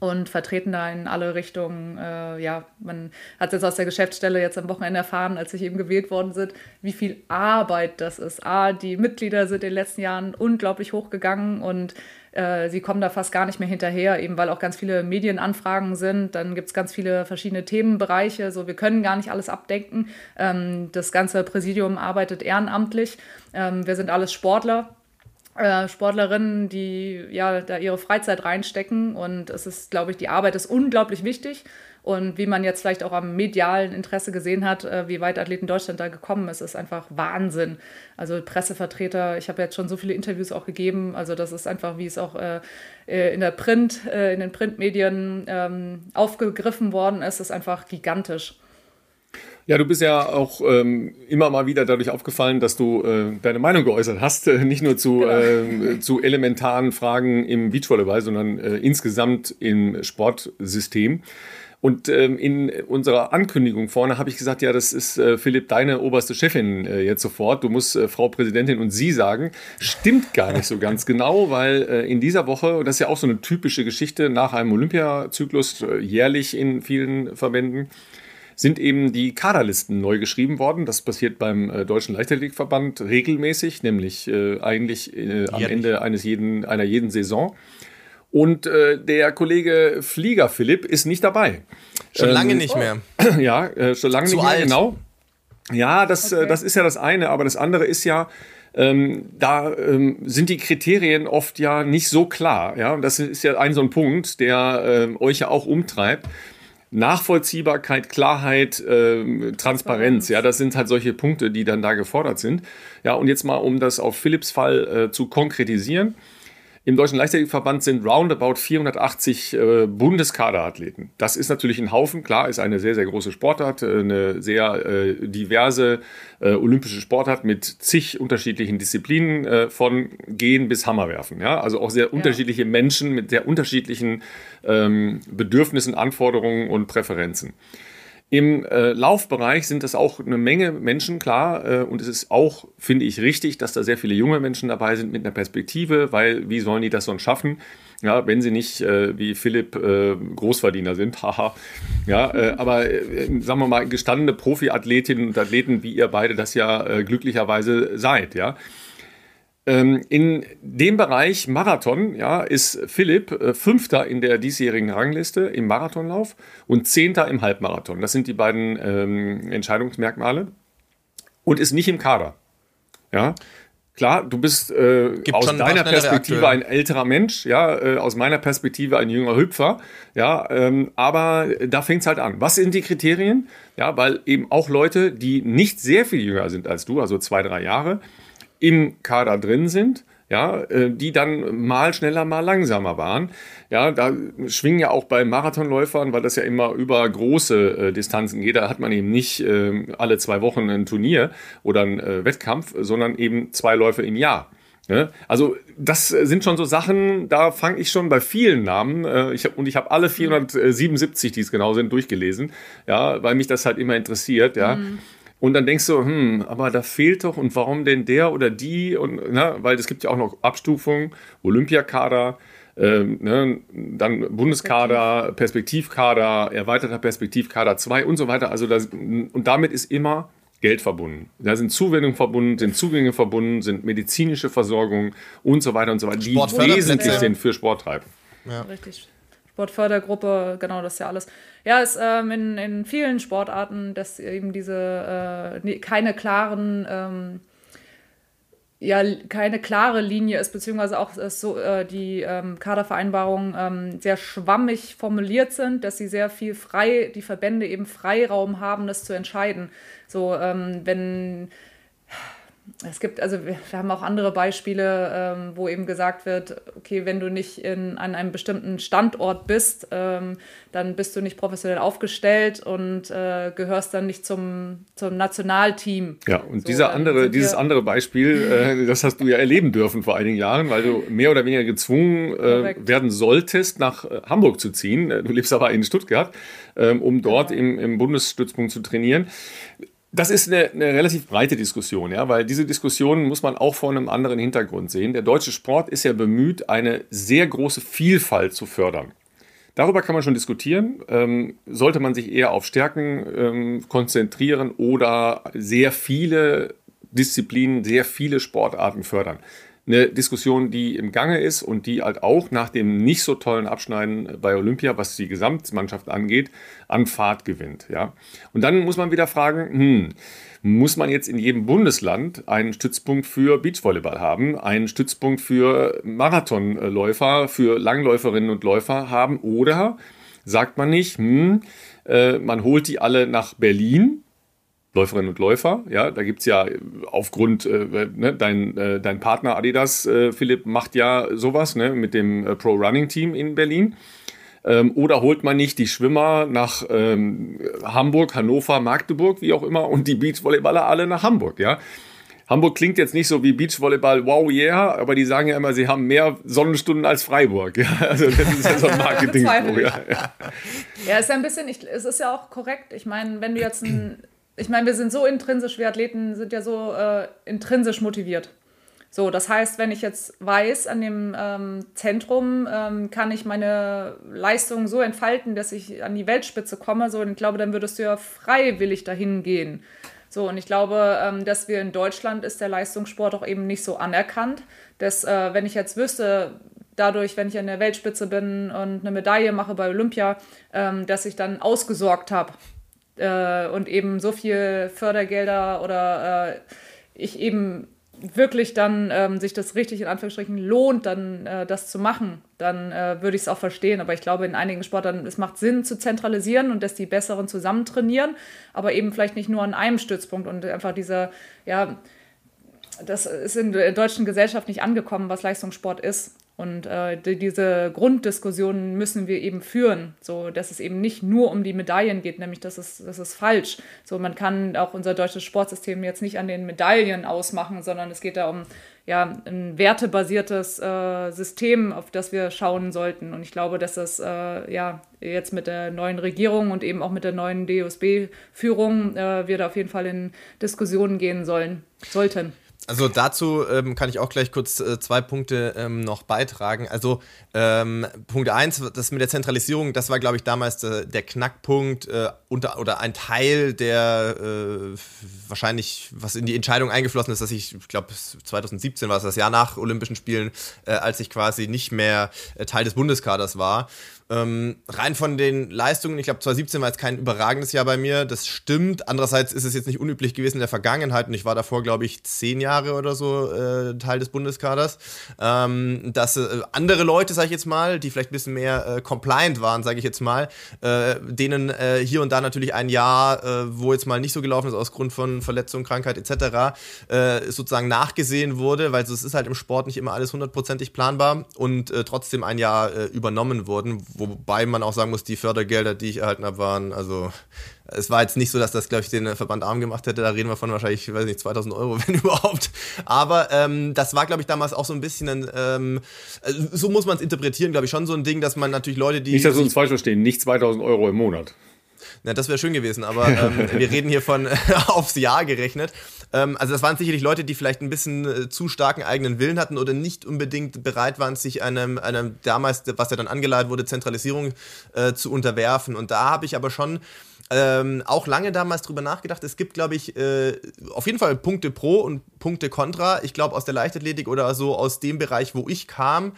und vertreten da in alle Richtungen. Äh, ja, man hat jetzt aus der Geschäftsstelle jetzt am Wochenende erfahren, als ich eben gewählt worden sind, wie viel Arbeit das ist. A, die Mitglieder sind in den letzten Jahren unglaublich hochgegangen und äh, sie kommen da fast gar nicht mehr hinterher, eben weil auch ganz viele Medienanfragen sind. Dann gibt es ganz viele verschiedene Themenbereiche. So, wir können gar nicht alles abdenken. Ähm, das ganze Präsidium arbeitet ehrenamtlich. Ähm, wir sind alles Sportler äh, Sportlerinnen, die ja da ihre Freizeit reinstecken. Und es ist, glaube ich, die Arbeit ist unglaublich wichtig. Und wie man jetzt vielleicht auch am medialen Interesse gesehen hat, äh, wie weit Athleten Deutschland da gekommen ist, ist einfach Wahnsinn. Also Pressevertreter, ich habe jetzt schon so viele Interviews auch gegeben. Also das ist einfach, wie es auch äh, äh in der Print, in den Printmedien ähm, aufgegriffen worden ist, ist einfach gigantisch. Ja, du bist ja auch ähm, immer mal wieder dadurch aufgefallen, dass du äh, deine Meinung geäußert hast, äh, nicht nur zu, genau. äh, zu elementaren Fragen im Beachvolleyball, sondern insgesamt im Sportsystem. Und ähm, in unserer Ankündigung vorne habe ich gesagt, ja, das ist äh, Philipp, deine oberste Chefin äh, jetzt sofort. Du musst äh, Frau Präsidentin und Sie sagen. Stimmt gar nicht so ganz genau, weil äh, in dieser Woche, und das ist ja auch so eine typische Geschichte nach einem Olympiazyklus, äh, jährlich in vielen Verbänden, sind eben die Kaderlisten neu geschrieben worden. Das passiert beim äh, Deutschen Leichtathletikverband regelmäßig, nämlich äh, eigentlich äh, am Ende eines jeden, einer jeden Saison. Und äh, der Kollege Flieger Philipp ist nicht dabei. Schon ähm, lange nicht mehr. *clears throat* Ja, äh, schon lange Zu nicht mehr, alt. genau. Ja, das, äh, okay. das ist ja das eine, aber das andere ist ja, ähm, da ähm, sind die Kriterien oft ja nicht so klar. Ja, und das ist ja ein so ein Punkt, der ähm, euch ja auch umtreibt. Nachvollziehbarkeit, Klarheit, äh, Transparenz, ja, das sind halt solche Punkte, die dann da gefordert sind. Ja, und jetzt mal, um das auf Philips Fall äh, zu konkretisieren. Im Deutschen Leichtathletikverband sind roundabout 480 äh, Bundeskaderathleten. Das ist natürlich ein Haufen. Klar, ist eine sehr, sehr große Sportart, äh, eine sehr äh, diverse äh, olympische Sportart mit zig unterschiedlichen Disziplinen äh, von Gehen bis Hammerwerfen. Ja? Also auch sehr ja. unterschiedliche Menschen mit sehr unterschiedlichen ähm, Bedürfnissen, Anforderungen und Präferenzen. Im äh, Laufbereich sind das auch eine Menge Menschen, klar. Äh, und es ist auch, finde ich, richtig, dass da sehr viele junge Menschen dabei sind mit einer Perspektive, weil wie sollen die das sonst schaffen? Ja, wenn sie nicht äh, wie Philipp äh, Großverdiener sind, *laughs* haha. ja, äh, aber äh, sagen wir mal, gestandene Profiathletinnen und Athleten, wie ihr beide das ja glücklicherweise seid, ja. Ähm, in dem Bereich Marathon ja, ist Philipp äh, Fünfter in der diesjährigen Rangliste im Marathonlauf und Zehnter im Halbmarathon. Das sind die beiden ähm, Entscheidungsmerkmale. Und ist nicht im Kader. Ja. Klar, du bist äh, aus deiner Perspektive ein älterer Mensch, ja, äh, aus meiner Perspektive ein jünger Hüpfer, ja, ähm, aber da fängt es halt an. Was sind die Kriterien? Ja, weil eben auch Leute, die nicht sehr viel jünger sind als du, also zwei, drei Jahre, im Kader drin sind, ja, äh, die dann mal schneller, mal langsamer waren. Ja, da schwingen ja auch bei Marathonläufern, weil das ja immer über große äh, Distanzen geht, da hat man eben nicht äh, alle zwei Wochen ein Turnier oder einen äh, Wettkampf, sondern eben zwei Läufe im Jahr. Ja, also das sind schon so Sachen, da fange ich schon bei vielen Namen äh, ich hab, und ich habe alle 477, die es genau sind, durchgelesen, ja, weil mich das halt immer interessiert, ja. Mhm. Und dann denkst du, hm, aber da fehlt doch und warum denn der oder die? Und, na, weil es gibt ja auch noch Abstufungen, Olympiakader, ähm, ne, dann Bundeskader, Perspektivkader, erweiterter Perspektivkader 2 und so weiter. Also das, und damit ist immer Geld verbunden. Da sind Zuwendungen verbunden, sind Zugänge verbunden, sind medizinische Versorgung und so weiter und so weiter, die wesentlich sind für Sporttreiben. Ja. Richtig. Sportfördergruppe, genau das ist ja alles. Ja, ist ähm, in, in vielen Sportarten, dass eben diese äh, keine klaren ähm, ja keine klare Linie ist, beziehungsweise auch so, äh, die ähm, Kadervereinbarungen ähm, sehr schwammig formuliert sind, dass sie sehr viel frei, die Verbände eben Freiraum haben, das zu entscheiden. So, ähm, wenn es gibt, also wir, wir, haben auch andere Beispiele, ähm, wo eben gesagt wird, okay, wenn du nicht in, an einem bestimmten Standort bist, ähm, dann bist du nicht professionell aufgestellt und äh, gehörst dann nicht zum, zum Nationalteam. Ja, und so, dieser andere, dieses andere Beispiel, *laughs* äh, das hast du ja erleben dürfen vor einigen Jahren, weil du mehr oder weniger gezwungen äh, werden solltest, nach äh, Hamburg zu ziehen. Du lebst aber in Stuttgart, ähm, um dort genau. im, im Bundesstützpunkt zu trainieren. Das ist eine, eine, relativ breite Diskussion, ja, weil diese Diskussion muss man auch vor einem anderen Hintergrund sehen. Der deutsche Sport ist ja bemüht, eine sehr große Vielfalt zu fördern. Darüber kann man schon diskutieren. Ähm, sollte man sich eher auf Stärken ähm, konzentrieren oder sehr viele Disziplinen, sehr viele Sportarten fördern? Eine Diskussion, die im Gange ist und die halt auch nach dem nicht so tollen Abschneiden bei Olympia, was die Gesamtmannschaft angeht, an Fahrt gewinnt. Ja? Und dann muss man wieder fragen, hm, muss man jetzt in jedem Bundesland einen Stützpunkt für Beachvolleyball haben, einen Stützpunkt für Marathonläufer, für Langläuferinnen und Läufer haben oder sagt man nicht, hm, äh, man holt die alle nach Berlin Läuferinnen und Läufer. Ja, da gibt es ja aufgrund, äh, ne, dein, äh, dein Partner Adidas, äh, Philipp, macht ja sowas ne, mit dem äh, Pro Running Team in Berlin. Ähm, oder holt man nicht die Schwimmer nach ähm, Hamburg, Hannover, Magdeburg, wie auch immer, und die Beachvolleyballer alle nach Hamburg, ja. Hamburg klingt jetzt nicht so wie Beachvolleyball, wow, yeah, aber die sagen ja immer, sie haben mehr Sonnenstunden als Freiburg. Ja, *laughs* also das ist ja so ein *laughs* Marketing. ja, ja. ja, ist ja ein bisschen, ich, es ist ja auch korrekt. Ich meine, wenn du jetzt ein ich meine, wir sind so intrinsisch, wir Athleten sind ja so äh, intrinsisch motiviert. So, das heißt, wenn ich jetzt weiß, an dem ähm, Zentrum ähm, kann ich meine Leistung so entfalten, dass ich an die Weltspitze komme, so, und ich glaube, dann würdest du ja freiwillig dahin gehen. So, und ich glaube, ähm, dass wir in Deutschland ist der Leistungssport auch eben nicht so anerkannt, dass, äh, wenn ich jetzt wüsste, dadurch, wenn ich an der Weltspitze bin und eine Medaille mache bei Olympia, ähm, dass ich dann ausgesorgt habe äh, und eben so viel Fördergelder oder äh, ich eben wirklich dann ähm, sich das richtig in Anführungsstrichen lohnt, dann äh, das zu machen, dann äh, würde ich es auch verstehen. Aber ich glaube, in einigen Sportarten, es macht Sinn zu zentralisieren und dass die Besseren zusammen trainieren, aber eben vielleicht nicht nur an einem Stützpunkt und einfach dieser, ja, das ist in der deutschen Gesellschaft nicht angekommen, was Leistungssport ist. Und äh, die, diese Grunddiskussionen müssen wir eben führen, so dass es eben nicht nur um die Medaillen geht, nämlich das ist, das ist falsch. So, man kann auch unser deutsches Sportsystem jetzt nicht an den Medaillen ausmachen, sondern es geht da um ja, ein wertebasiertes äh, System, auf das wir schauen sollten. Und ich glaube, dass das äh, ja jetzt mit der neuen Regierung und eben auch mit der neuen DOSB-Führung äh, wir da auf jeden Fall in Diskussionen gehen sollen, sollten. Also dazu ähm, kann ich auch gleich kurz äh, zwei Punkte ähm, noch beitragen. Also ähm, Punkt eins, das mit der Zentralisierung, das war, glaube ich, damals äh, der Knackpunkt äh, unter, oder ein Teil, der äh, wahrscheinlich, was in die Entscheidung eingeflossen ist, dass ich, ich glaube, 2017 war es das Jahr nach Olympischen Spielen, äh, als ich quasi nicht mehr äh, Teil des Bundeskaders war. Ähm, rein von den Leistungen, ich glaube 2017 war jetzt kein überragendes Jahr bei mir, das stimmt. Andererseits ist es jetzt nicht unüblich gewesen in der Vergangenheit und ich war davor, glaube ich, zehn Jahre oder so äh, Teil des Bundeskaders. Ähm, dass äh, andere Leute, sage ich jetzt mal, die vielleicht ein bisschen mehr äh, compliant waren, sage ich jetzt mal, äh, denen äh, hier und da natürlich ein Jahr, äh, wo jetzt mal nicht so gelaufen ist aus Grund von Verletzung, Krankheit etc., sozusagen nachgesehen wurde, weil es ist halt im Sport nicht immer alles hundertprozentig planbar und trotzdem ein Jahr übernommen wurden, Wobei man auch sagen muss, die Fördergelder, die ich erhalten habe, waren, also es war jetzt nicht so, dass das, glaube ich, den Verband arm gemacht hätte. Da reden wir von wahrscheinlich, ich weiß nicht, 2000 Euro, *laughs* wenn überhaupt. Aber ähm, das war, glaube ich, damals auch so ein bisschen ein, ähm, also so muss man es interpretieren, glaube ich, schon so ein Ding, dass man natürlich Leute, die. Nicht, dass uns falsch verstehen, nicht 2000 Euro im Monat. Na, das wäre schön gewesen, aber ähm, wir reden hier von *laughs* aufs Jahr gerechnet. Ähm, also das waren sicherlich Leute, die vielleicht ein bisschen äh, zu starken eigenen Willen hatten oder nicht unbedingt bereit waren, sich einem, einem damals, was ja dann angeleitet wurde, Zentralisierung äh, zu unterwerfen. Und da habe ich aber schon ähm, auch lange damals drüber nachgedacht. Es gibt, glaube ich, äh, auf jeden Fall Punkte pro und Punkte contra. Ich glaube, aus der Leichtathletik oder so aus dem Bereich, wo ich kam,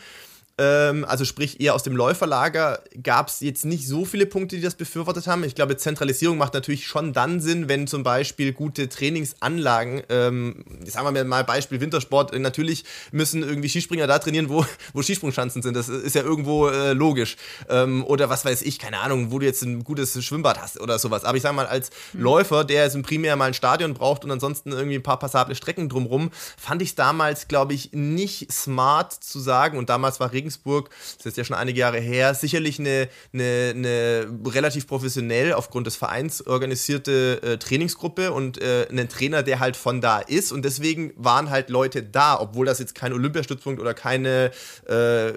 ähm, also sprich eher aus dem Läuferlager, gab es jetzt nicht so viele Punkte, die das befürwortet haben. Ich glaube, Zentralisierung macht natürlich schon dann Sinn, wenn zum Beispiel gute Trainingsanlagen, ähm, sagen wir mal Beispiel Wintersport, äh, natürlich müssen irgendwie Skispringer da trainieren, wo, *laughs* wo Skisprungschanzen sind. Das ist ja irgendwo äh, logisch. Ähm, oder was weiß ich, keine Ahnung, wo du jetzt ein gutes Schwimmbad hast oder sowas. Aber ich sage mal, als mhm. Läufer, der jetzt primär mal ein Stadion braucht und ansonsten irgendwie ein paar passable Strecken drumrum, fand ich es damals, glaube ich, nicht smart zu sagen, und damals war Regen Regensburg, das ist ja schon einige Jahre her, sicherlich eine, eine, eine relativ professionell aufgrund des Vereins organisierte äh, Trainingsgruppe und äh, einen Trainer, der halt von da ist. Und deswegen waren halt Leute da, obwohl das jetzt kein Olympiastützpunkt oder keine, äh,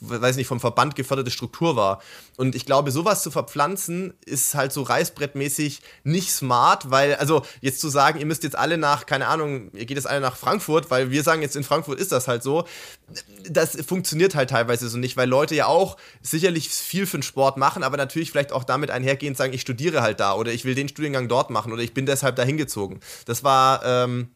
weiß nicht, vom Verband geförderte Struktur war. Und ich glaube, sowas zu verpflanzen ist halt so reißbrettmäßig nicht smart, weil, also jetzt zu sagen, ihr müsst jetzt alle nach, keine Ahnung, ihr geht jetzt alle nach Frankfurt, weil wir sagen jetzt in Frankfurt ist das halt so, das funktioniert halt teilweise so nicht, weil Leute ja auch sicherlich viel für den Sport machen, aber natürlich vielleicht auch damit einhergehend sagen, ich studiere halt da oder ich will den Studiengang dort machen oder ich bin deshalb da hingezogen. Das war, ähm,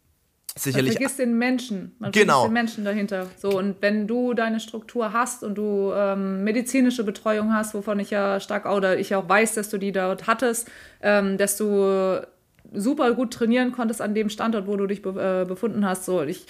sicherlich. Man vergisst den Menschen. Man genau. vergisst den Menschen dahinter. So, und wenn du deine Struktur hast und du ähm, medizinische Betreuung hast, wovon ich ja stark oder ich auch weiß, dass du die dort hattest, ähm, dass du super gut trainieren konntest an dem Standort, wo du dich be äh, befunden hast. So, ich,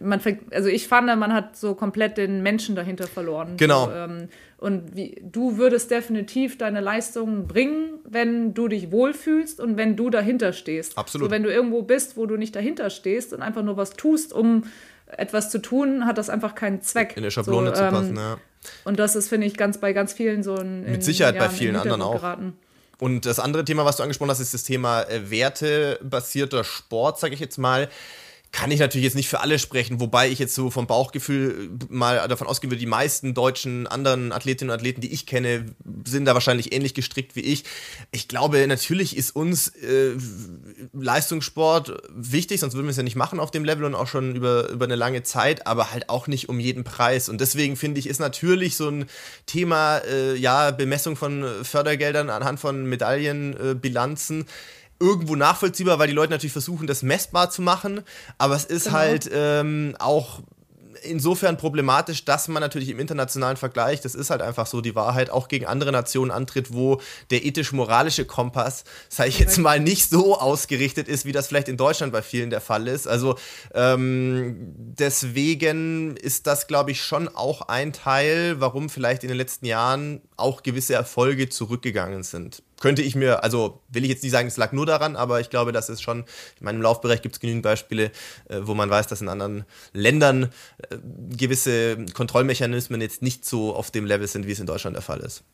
man, also ich fand, man hat so komplett den Menschen dahinter verloren. Genau. So, ähm, und wie, du würdest definitiv deine Leistungen bringen, wenn du dich wohlfühlst und wenn du dahinter stehst. Absolut. So, wenn du irgendwo bist, wo du nicht dahinter stehst und einfach nur was tust, um etwas zu tun, hat das einfach keinen Zweck. In der Schablone so, zu passen, ähm, ja. Und das ist, finde ich, ganz bei ganz vielen so ein. Mit Sicherheit ja, bei vielen anderen auch. Geraten. Und das andere Thema, was du angesprochen hast, ist das Thema äh, wertebasierter Sport, sage ich jetzt mal kann ich natürlich jetzt nicht für alle sprechen, wobei ich jetzt so vom Bauchgefühl mal davon ausgehen würde, die meisten deutschen anderen Athletinnen und Athleten, die ich kenne, sind da wahrscheinlich ähnlich gestrickt wie ich. Ich glaube, natürlich ist uns äh, Leistungssport wichtig, sonst würden wir es ja nicht machen auf dem Level und auch schon über, über eine lange Zeit, aber halt auch nicht um jeden Preis. Und deswegen finde ich, ist natürlich so ein Thema, äh, ja, Bemessung von Fördergeldern anhand von Medaillenbilanzen. Äh, irgendwo nachvollziehbar, weil die Leute natürlich versuchen, das messbar zu machen. Aber es ist genau. halt ähm, auch insofern problematisch, dass man natürlich im internationalen Vergleich, das ist halt einfach so die Wahrheit, auch gegen andere Nationen antritt, wo der ethisch-moralische Kompass, sage ich jetzt mal, nicht so ausgerichtet ist, wie das vielleicht in Deutschland bei vielen der Fall ist. Also ähm, deswegen ist das, glaube ich, schon auch ein Teil, warum vielleicht in den letzten Jahren auch gewisse Erfolge zurückgegangen sind könnte ich mir, also will ich jetzt nicht sagen, es lag nur daran, aber ich glaube, das ist schon, in meinem Laufbereich gibt es genügend Beispiele, äh, wo man weiß, dass in anderen Ländern äh, gewisse Kontrollmechanismen jetzt nicht so auf dem Level sind, wie es in Deutschland der Fall ist.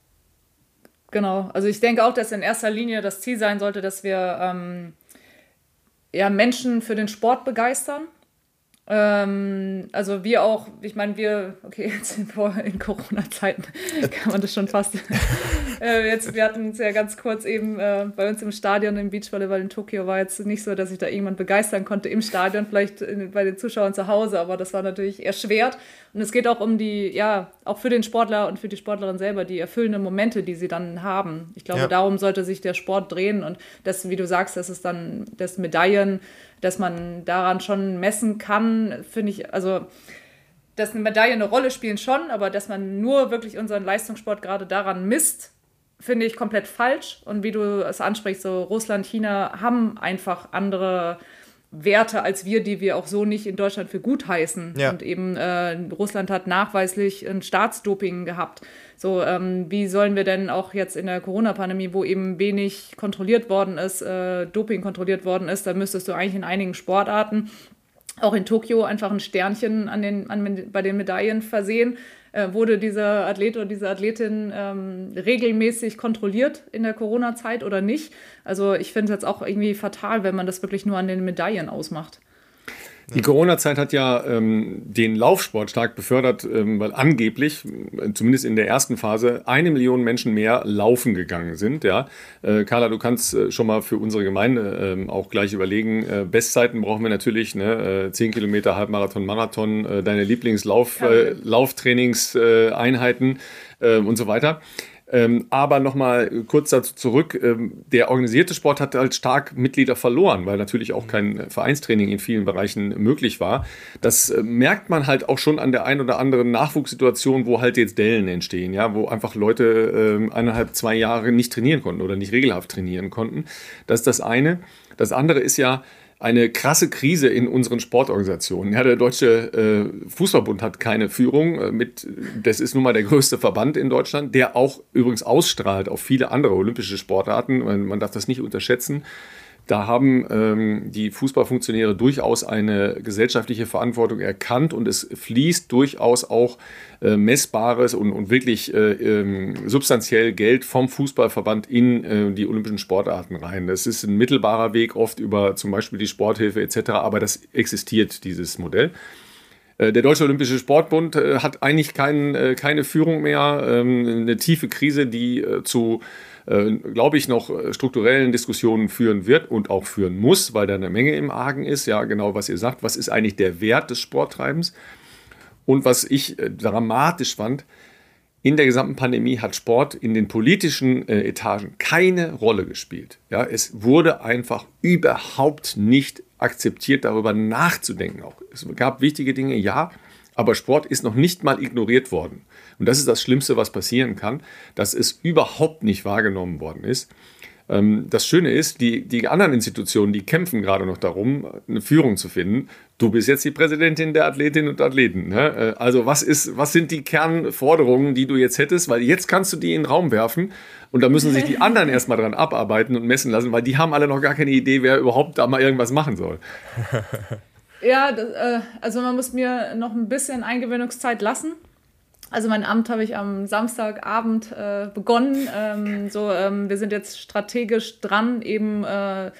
Genau, also ich denke auch, dass in erster Linie das Ziel sein sollte, dass wir ähm, ja, Menschen für den Sport begeistern ähm, also wir auch, ich meine, wir, okay, jetzt in, *laughs* in Corona-Zeiten kann man das schon fast. *laughs* äh, jetzt, wir hatten es ja ganz kurz eben äh, bei uns im Stadion im Beachvolleyball in Tokio war jetzt nicht so, dass ich da irgendwann begeistern konnte im Stadion, vielleicht in, bei den Zuschauern zu Hause, aber das war natürlich erschwert. Und es geht auch um die, ja, auch für den Sportler und für die Sportlerin selber, die erfüllenden Momente, die sie dann haben. Ich glaube, ja. darum sollte sich der Sport drehen und das, wie du sagst, das ist dann das Medaillen dass man daran schon messen kann, finde ich, also dass eine Medaille eine Rolle spielen schon, aber dass man nur wirklich unseren Leistungssport gerade daran misst, finde ich komplett falsch. Und wie du es ansprichst, so Russland, China haben einfach andere Werte als wir, die wir auch so nicht in Deutschland für gut heißen. Ja. Und eben äh, Russland hat nachweislich ein Staatsdoping gehabt. So, ähm, wie sollen wir denn auch jetzt in der Corona-Pandemie, wo eben wenig kontrolliert worden ist, äh, Doping kontrolliert worden ist, da müsstest du eigentlich in einigen Sportarten auch in Tokio einfach ein Sternchen an den, an, bei den Medaillen versehen. Äh, wurde dieser Athlet oder diese Athletin ähm, regelmäßig kontrolliert in der Corona-Zeit oder nicht? Also ich finde es jetzt auch irgendwie fatal, wenn man das wirklich nur an den Medaillen ausmacht. Die Corona-Zeit hat ja ähm, den Laufsport stark befördert, ähm, weil angeblich, zumindest in der ersten Phase, eine Million Menschen mehr laufen gegangen sind. Ja. Äh, Carla, du kannst äh, schon mal für unsere Gemeinde äh, auch gleich überlegen. Äh, Bestzeiten brauchen wir natürlich, ne? Äh, 10 Kilometer, Halbmarathon, Marathon, äh, deine Lieblingslauf-Lauftrainingseinheiten äh, und so weiter. Ähm, aber nochmal kurz dazu zurück. Ähm, der organisierte Sport hat halt stark Mitglieder verloren, weil natürlich auch kein Vereinstraining in vielen Bereichen möglich war. Das äh, merkt man halt auch schon an der ein oder anderen Nachwuchssituation, wo halt jetzt Dellen entstehen, ja, wo einfach Leute äh, eineinhalb, zwei Jahre nicht trainieren konnten oder nicht regelhaft trainieren konnten. Das ist das eine. Das andere ist ja, eine krasse Krise in unseren Sportorganisationen. Ja, der Deutsche äh, Fußballbund hat keine Führung. Äh, mit, das ist nun mal der größte Verband in Deutschland, der auch übrigens ausstrahlt auf viele andere olympische Sportarten. Man, man darf das nicht unterschätzen. Da haben ähm, die Fußballfunktionäre durchaus eine gesellschaftliche Verantwortung erkannt und es fließt durchaus auch äh, messbares und, und wirklich äh, ähm, substanziell Geld vom Fußballverband in äh, die olympischen Sportarten rein. Das ist ein mittelbarer Weg, oft über zum Beispiel die Sporthilfe etc., aber das existiert, dieses Modell. Äh, der Deutsche Olympische Sportbund äh, hat eigentlich kein, äh, keine Führung mehr, ähm, eine tiefe Krise, die zu äh, glaube ich, noch äh, strukturellen Diskussionen führen wird und auch führen muss, weil da eine Menge im Argen ist. Ja, genau, was ihr sagt. Was ist eigentlich der Wert des Sporttreibens? Und was ich äh, dramatisch fand, in der gesamten Pandemie hat Sport in den politischen äh, Etagen keine Rolle gespielt. Ja, es wurde einfach überhaupt nicht akzeptiert, darüber nachzudenken. Auch. Es gab wichtige Dinge, ja, aber Sport ist noch nicht mal ignoriert worden. Und das ist das Schlimmste, was passieren kann, dass es überhaupt nicht wahrgenommen worden ist. Ähm, das Schöne ist, die, die anderen Institutionen, die kämpfen gerade noch darum, eine Führung zu finden. Du bist jetzt die Präsidentin der Athletinnen und Athleten. Ne? Äh, also was, ist, was sind die Kernforderungen, die du jetzt hättest? Weil jetzt kannst du die in den Raum werfen und da müssen sich die *laughs* anderen erstmal dran abarbeiten und messen lassen, weil die haben alle noch gar keine Idee, wer überhaupt da mal irgendwas machen soll. Ja, das, äh, also man muss mir noch ein bisschen Eingewöhnungszeit lassen. Also mein Amt habe ich am Samstagabend äh, begonnen. Ähm, so, ähm, wir sind jetzt strategisch dran, eben äh,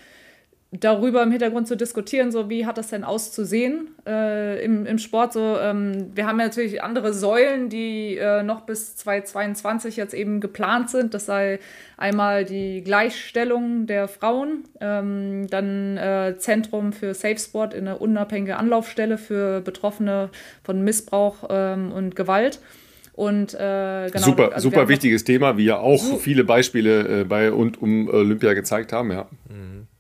darüber im Hintergrund zu diskutieren, so wie hat das denn auszusehen äh, im, im Sport. So, ähm, wir haben ja natürlich andere Säulen, die äh, noch bis 2022 jetzt eben geplant sind. Das sei einmal die Gleichstellung der Frauen, ähm, dann äh, Zentrum für Safe Sport in eine unabhängige Anlaufstelle für Betroffene von Missbrauch ähm, und Gewalt. Und äh, genau, super, also super wichtiges Thema, wie ja auch so viele Beispiele äh, bei und um Olympia gezeigt haben, ja.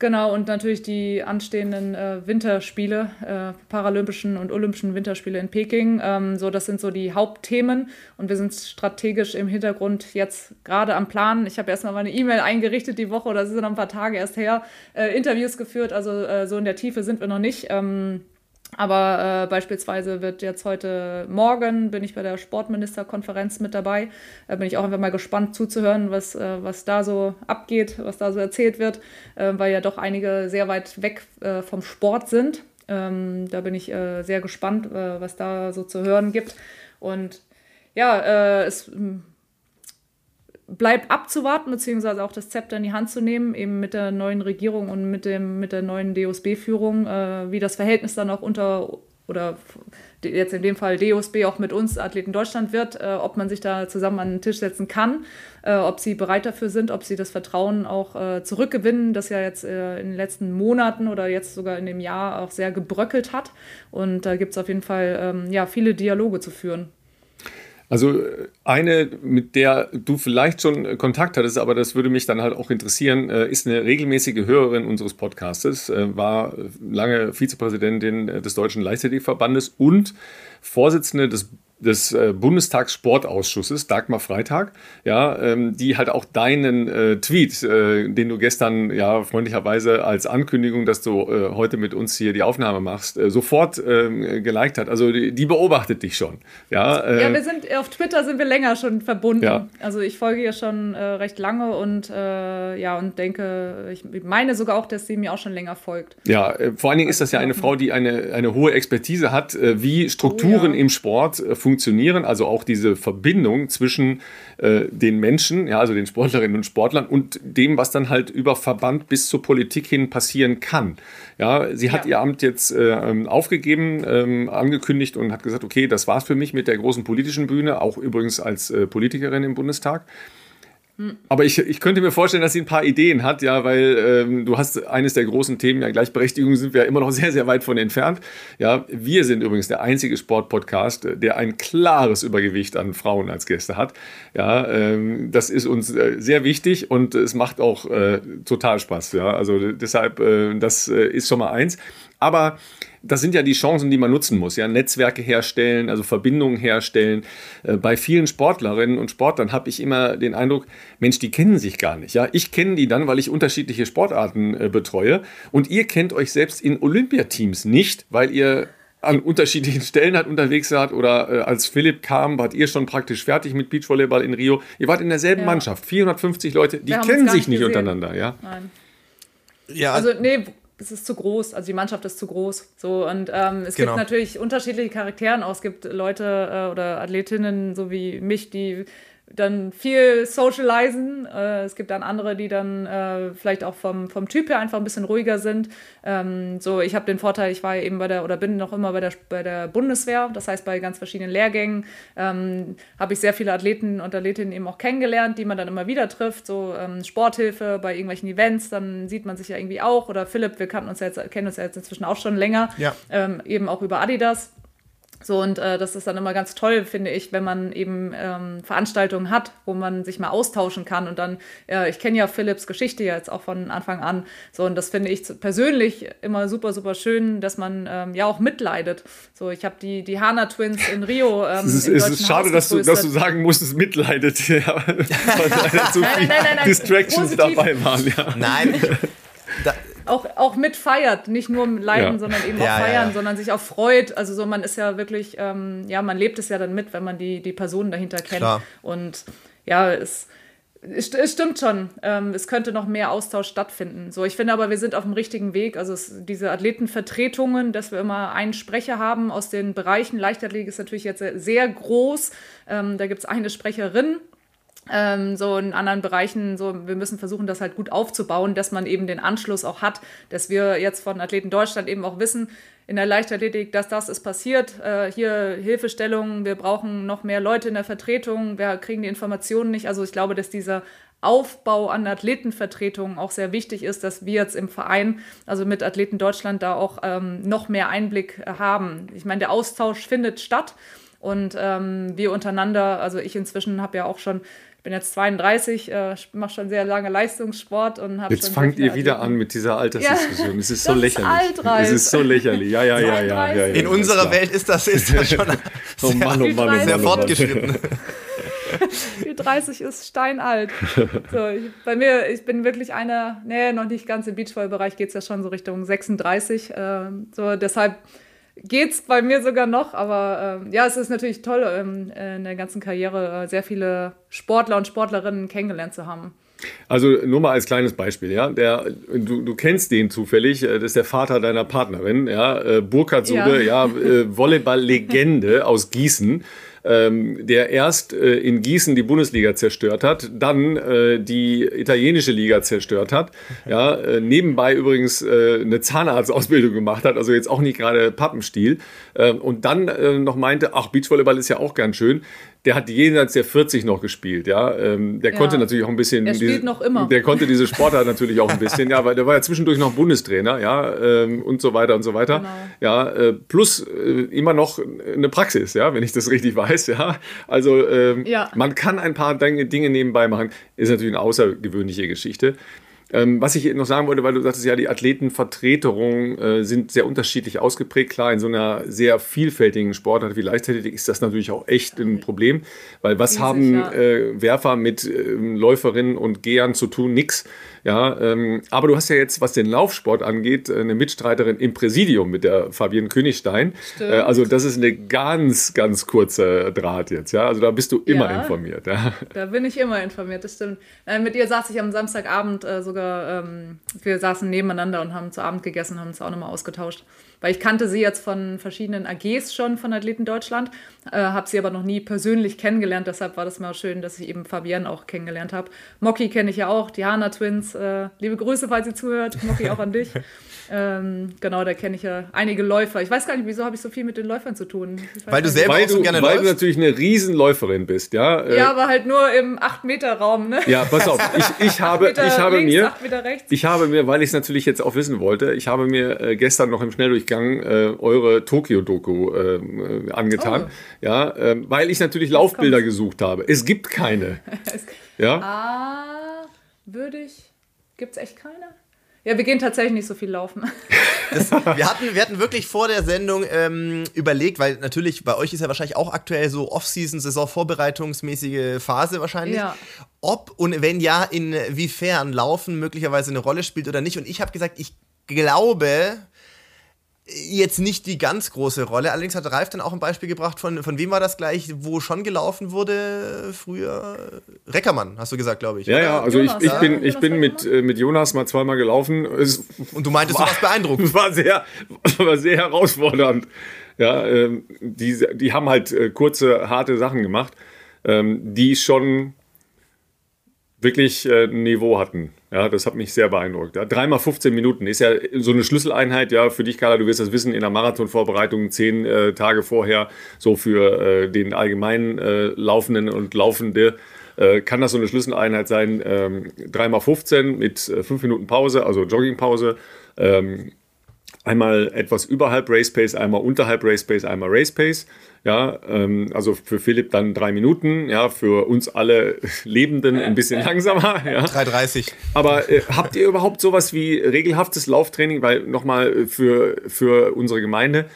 Genau, und natürlich die anstehenden äh, Winterspiele, äh, Paralympischen und Olympischen Winterspiele in Peking. Ähm, so, das sind so die Hauptthemen und wir sind strategisch im Hintergrund jetzt gerade am Plan. Ich habe erstmal meine E-Mail eingerichtet die Woche oder es sind noch ein paar Tage erst her, äh, Interviews geführt, also äh, so in der Tiefe sind wir noch nicht. Ähm, aber äh, beispielsweise wird jetzt heute Morgen, bin ich bei der Sportministerkonferenz mit dabei. Da bin ich auch einfach mal gespannt zuzuhören, was, äh, was da so abgeht, was da so erzählt wird, äh, weil ja doch einige sehr weit weg äh, vom Sport sind. Ähm, da bin ich äh, sehr gespannt, äh, was da so zu hören gibt. Und ja, es bleibt abzuwarten, beziehungsweise auch das Zepter in die Hand zu nehmen, eben mit der neuen Regierung und mit, dem, mit der neuen DOSB-Führung, äh, wie das Verhältnis dann auch unter oder jetzt in dem Fall DOSB auch mit uns Athleten Deutschland wird, äh, ob man sich da zusammen an den Tisch setzen kann, äh, ob sie bereit dafür sind, ob sie das Vertrauen auch äh, zurückgewinnen, das ja jetzt äh, in den letzten Monaten oder jetzt sogar in dem Jahr auch sehr gebröckelt hat. Und da gibt es auf jeden Fall ähm, ja, viele Dialoge zu führen. Also eine, mit der du vielleicht schon Kontakt hattest, aber das würde mich dann halt auch interessieren, äh, ist eine regelmäßige Hörerin unseres Podcastes, äh, war lange Vizepräsidentin des Deutschen Leichtathletikverbandes und Vorsitzende des des äh, Bundestagssportausschusses, Dagmar Freitag, ja, ähm, die halt auch deinen äh, Tweet, äh, den du gestern ja freundlicherweise als Ankündigung, dass du äh, heute mit uns hier die Aufnahme machst, äh, sofort ähm, geliked hat. Also die, die, beobachtet dich schon. Ja, äh, ja, wir sind auf Twitter sind wir länger schon verbunden. Ja. Also ich folge ihr schon recht lange und ja und denke, ich meine sogar auch, dass sie mir auch schon länger folgt. Ja, vor allen Dingen ist das ja eine Frau, die eine, eine hohe Expertise hat, wie Strukturen oh, ja. im Sport funktionieren funktionieren, also auch diese Verbindung zwischen äh, den Menschen, ja, also den Sportlerinnen und Sportlern und dem, was dann halt über Verband bis zur Politik hin passieren kann. Ja, sie hat ja. ihr Amt jetzt äh, ähm, aufgegeben, ähm, angekündigt und hat gesagt, okay, das war's für mich mit der großen politischen Bühne, auch übrigens als äh, Politikerin im Bundestag. Aber ich, ich könnte mir vorstellen, dass sie ein paar Ideen hat, ja, weil ähm, du hast eines der großen Themen, ja, Gleichberechtigung sind wir ja immer noch *laughs* sehr, sehr weit von entfernt. Ja, wir sind übrigens der einzige Sportpodcast, der ein klares Übergewicht an Frauen als Gäste hat. Ja, ähm, das ist uns äh, sehr wichtig und es macht auch äh, total Spaß. Ja, also deshalb, äh, das äh, ist schon mal eins. Aber das sind ja die Chancen, die man nutzen muss. Ja, Netzwerke herstellen, also Verbindungen herstellen. Äh, bei vielen Sportlerinnen und Sportlern habe ich immer den Eindruck, Mensch, die kennen sich gar nicht. Ja, ich kenne die dann, weil ich unterschiedliche Sportarten äh, betreue. Und ihr kennt euch selbst in Olympiateams nicht, weil ihr an unterschiedlichen Stellen halt unterwegs seid oder äh, als Philipp kam, wart ihr schon praktisch fertig mit Beachvolleyball in Rio. Ihr wart in derselben ja. Mannschaft, 450 Leute, die kennen sich nicht gesehen. untereinander, ja. Nein. Ja. Also nee, es ist zu groß, also die Mannschaft ist zu groß. So und ähm, es genau. gibt natürlich unterschiedliche Charakteren auch. Es gibt Leute äh, oder Athletinnen, so wie mich, die dann viel socialisen. Äh, es gibt dann andere, die dann äh, vielleicht auch vom, vom Typ her einfach ein bisschen ruhiger sind. Ähm, so, ich habe den Vorteil, ich war eben bei der oder bin noch immer bei der, bei der Bundeswehr, das heißt bei ganz verschiedenen Lehrgängen ähm, habe ich sehr viele Athleten und Athletinnen eben auch kennengelernt, die man dann immer wieder trifft. So ähm, Sporthilfe bei irgendwelchen Events, dann sieht man sich ja irgendwie auch. Oder Philipp, wir kannten uns ja jetzt, kennen uns ja jetzt inzwischen auch schon länger, ja. Ähm, eben auch über Adidas. So, und äh, das ist dann immer ganz toll, finde ich, wenn man eben ähm, Veranstaltungen hat, wo man sich mal austauschen kann. Und dann, äh, ich kenne ja Philips Geschichte jetzt auch von Anfang an. So, und das finde ich persönlich immer super, super schön, dass man ähm, ja auch mitleidet. So, ich habe die, die Hana Twins in Rio. *laughs* Ähm, es ist, es ist schade, dass du, dass du sagen musstest, mitleidet. *laughs* Ja, weil nein, nein, nein, Distractions Positiv. dabei waren. Ja. Nein, da, auch, auch mit feiert, nicht nur leiden, ja. sondern eben auch ja, feiern, ja, sondern sich auch freut. Also so, man ist ja wirklich, ähm, ja, man lebt es ja dann mit, wenn man die, die Personen dahinter kennt. Klar. Und ja, es, es, es stimmt schon. Ähm, es könnte noch mehr Austausch stattfinden. So, ich finde aber, wir sind auf dem richtigen Weg. Also es, diese Athletenvertretungen, dass wir immer einen Sprecher haben aus den Bereichen. Leichtathletik ist natürlich jetzt sehr, sehr groß. Ähm, da gibt es eine Sprecherin ähm, so in anderen Bereichen, so wir müssen versuchen, das halt gut aufzubauen, dass man eben den Anschluss auch hat, dass wir jetzt von Athleten Deutschland eben auch wissen, in der Leichtathletik, dass das ist passiert, äh, hier Hilfestellungen, wir brauchen noch mehr Leute in der Vertretung, wir kriegen die Informationen nicht. Also ich glaube, dass dieser Aufbau an Athletenvertretungen auch sehr wichtig ist, dass wir jetzt im Verein, also mit Athleten Deutschland, da auch ähm, noch mehr Einblick haben. Ich meine, der Austausch findet statt. Und ähm, wir untereinander, also ich inzwischen habe ja auch schon bin jetzt 32, äh, mache schon sehr lange Leistungssport und habe Jetzt fangt ihr wieder an mit dieser Altersdiskussion. Ja, es ist so lächerlich. Ist alt, es ist so lächerlich. Ja, ja, ja, ja. ja, ja In unserer Welt ist das, ist das schon *laughs* oh Mann, oh Mann, oh Mann, sehr fortgeschritten. *laughs* Die 30 ist steinalt. So, ich, bei mir, ich bin wirklich einer, nee, noch nicht ganz im Beachvolley-Bereich, geht es ja schon so Richtung 36. Äh, so, deshalb geht es bei mir sogar noch, aber äh, ja, es ist natürlich toll, ähm, in der ganzen Karriere äh, sehr viele Sportler und Sportlerinnen kennengelernt zu haben. Also nur mal als kleines Beispiel, ja, der, du, du kennst den zufällig, äh, das ist der Vater deiner Partnerin, ja, äh, Burkhard Sude, ja, ja Volleyball-Legende *laughs* aus Gießen ähm, der erst äh, in Gießen die Bundesliga zerstört hat, dann äh, die italienische Liga zerstört hat, ja, äh, nebenbei übrigens äh, eine Zahnarztausbildung gemacht hat, also jetzt auch nicht gerade Pappenstiel, äh, und dann äh, noch meinte, ach, Beachvolleyball ist ja auch ganz schön der hat jenseits der 40 noch gespielt, ja. Ähm, der ja. konnte natürlich auch ein bisschen. Der spielt diese, noch immer. Der konnte diese Sportart natürlich auch ein bisschen, ja, weil der war ja zwischendurch noch Bundestrainer, ja, ähm, und so weiter und so weiter. Genau. Ja, äh, plus äh, immer noch eine Praxis, ja, wenn ich das richtig weiß, ja. Also ähm, ja. man kann ein paar Dinge nebenbei machen, ist natürlich eine außergewöhnliche Geschichte. Ähm, was ich noch sagen wollte, weil du sagtest, ja, die Athletenvertreterungen äh, sind sehr unterschiedlich ausgeprägt. Klar, in so einer sehr vielfältigen Sportart wie Leichtathletik ist das natürlich auch echt ein Problem, weil was Riesig, haben ja. äh, Werfer mit äh, Läuferinnen und Gehern zu tun? Nix. Ja, ähm, aber du hast ja jetzt, was den Laufsport angeht, eine Mitstreiterin im Präsidium mit der Fabienne Königstein. Äh, also das ist eine ganz, ganz kurze Draht jetzt. Ja, also da bist du immer ja, informiert. Ja. *laughs* Da bin ich immer informiert, das stimmt. Äh, mit ihr saß ich am Samstagabend äh, sogar, ähm, wir saßen nebeneinander und haben zu Abend gegessen, haben uns auch nochmal ausgetauscht. Weil ich kannte sie jetzt von verschiedenen AGs schon von Athleten Deutschland, äh, habe sie aber noch nie persönlich kennengelernt. Deshalb war das mal schön, dass ich eben Fabienne auch kennengelernt habe. Moki kenne ich ja auch, die Hana Twins. Äh, liebe Grüße, falls sie zuhört. Moki auch an dich. *laughs* Ähm, genau, da kenne ich ja einige Läufer. Ich weiß gar nicht, wieso habe ich so viel mit den Läufern zu tun. Weil du selber weil auch so gerne Weil läufst? du natürlich eine Riesenläuferin bist, ja. Äh, ja, aber halt nur im 8-Meter-Raum, ne? Ja, pass auf, ich, ich habe, ich habe links, mir, ich habe mir, weil ich es natürlich jetzt auch wissen wollte, ich habe mir äh, gestern noch im Schnelldurchgang äh, eure Tokio-Doku äh, angetan, oh. Ja, ähm, weil ich natürlich Laufbilder gesucht habe. Es gibt keine. *laughs* ja. Ah, würde ich. Gibt es echt keine? Ja, wir gehen tatsächlich nicht so viel laufen. Das, *laughs* *laughs* wir, hatten, wir hatten wirklich vor der Sendung ähm, überlegt, weil natürlich bei euch ist ja wahrscheinlich auch aktuell so Off-Season, Saison-Vorbereitungsmäßige Phase wahrscheinlich. Ja. Ob und wenn ja, inwiefern Laufen möglicherweise eine Rolle spielt oder nicht. Und ich habe gesagt, ich glaube, jetzt nicht die ganz große Rolle. Allerdings hat Ralf dann auch ein Beispiel gebracht, von, von wem war das gleich, wo schon gelaufen wurde früher? Reckermann, hast du gesagt, glaube ich. Ja, oder? ja, also Jonas, ich, ich bin, ich bin mit, äh, mit Jonas mal zweimal gelaufen. Es Und du meintest, war, du warst beeindruckt. Es *laughs* war sehr, war sehr herausfordernd. Ja, ähm, die, die haben halt äh, kurze, harte Sachen gemacht, ähm, die schon wirklich äh, ein Niveau hatten. Ja, das hat mich sehr beeindruckt. Ja, dreimal 15 Minuten ist ja so eine Schlüsseleinheit. Ja, für dich, Carla, du wirst das wissen, in der Marathonvorbereitung zehn äh, Tage vorher, so für äh, den allgemeinen äh, Laufenden und Laufende, äh, kann das so eine Schlüsseleinheit sein. Ähm, dreimal 15 mit äh, fünf Minuten Pause, also Joggingpause. Ähm, einmal etwas überhalb Race Pace, einmal unterhalb Race Pace, einmal Race Pace. Ja, ähm, also für Philipp dann drei Minuten, ja, für uns alle *laughs* Lebenden ein bisschen langsamer. *laughs* Ja. 3,30. Aber äh, habt ihr überhaupt sowas wie regelhaftes Lauftraining? Weil nochmal für, für unsere Gemeinde,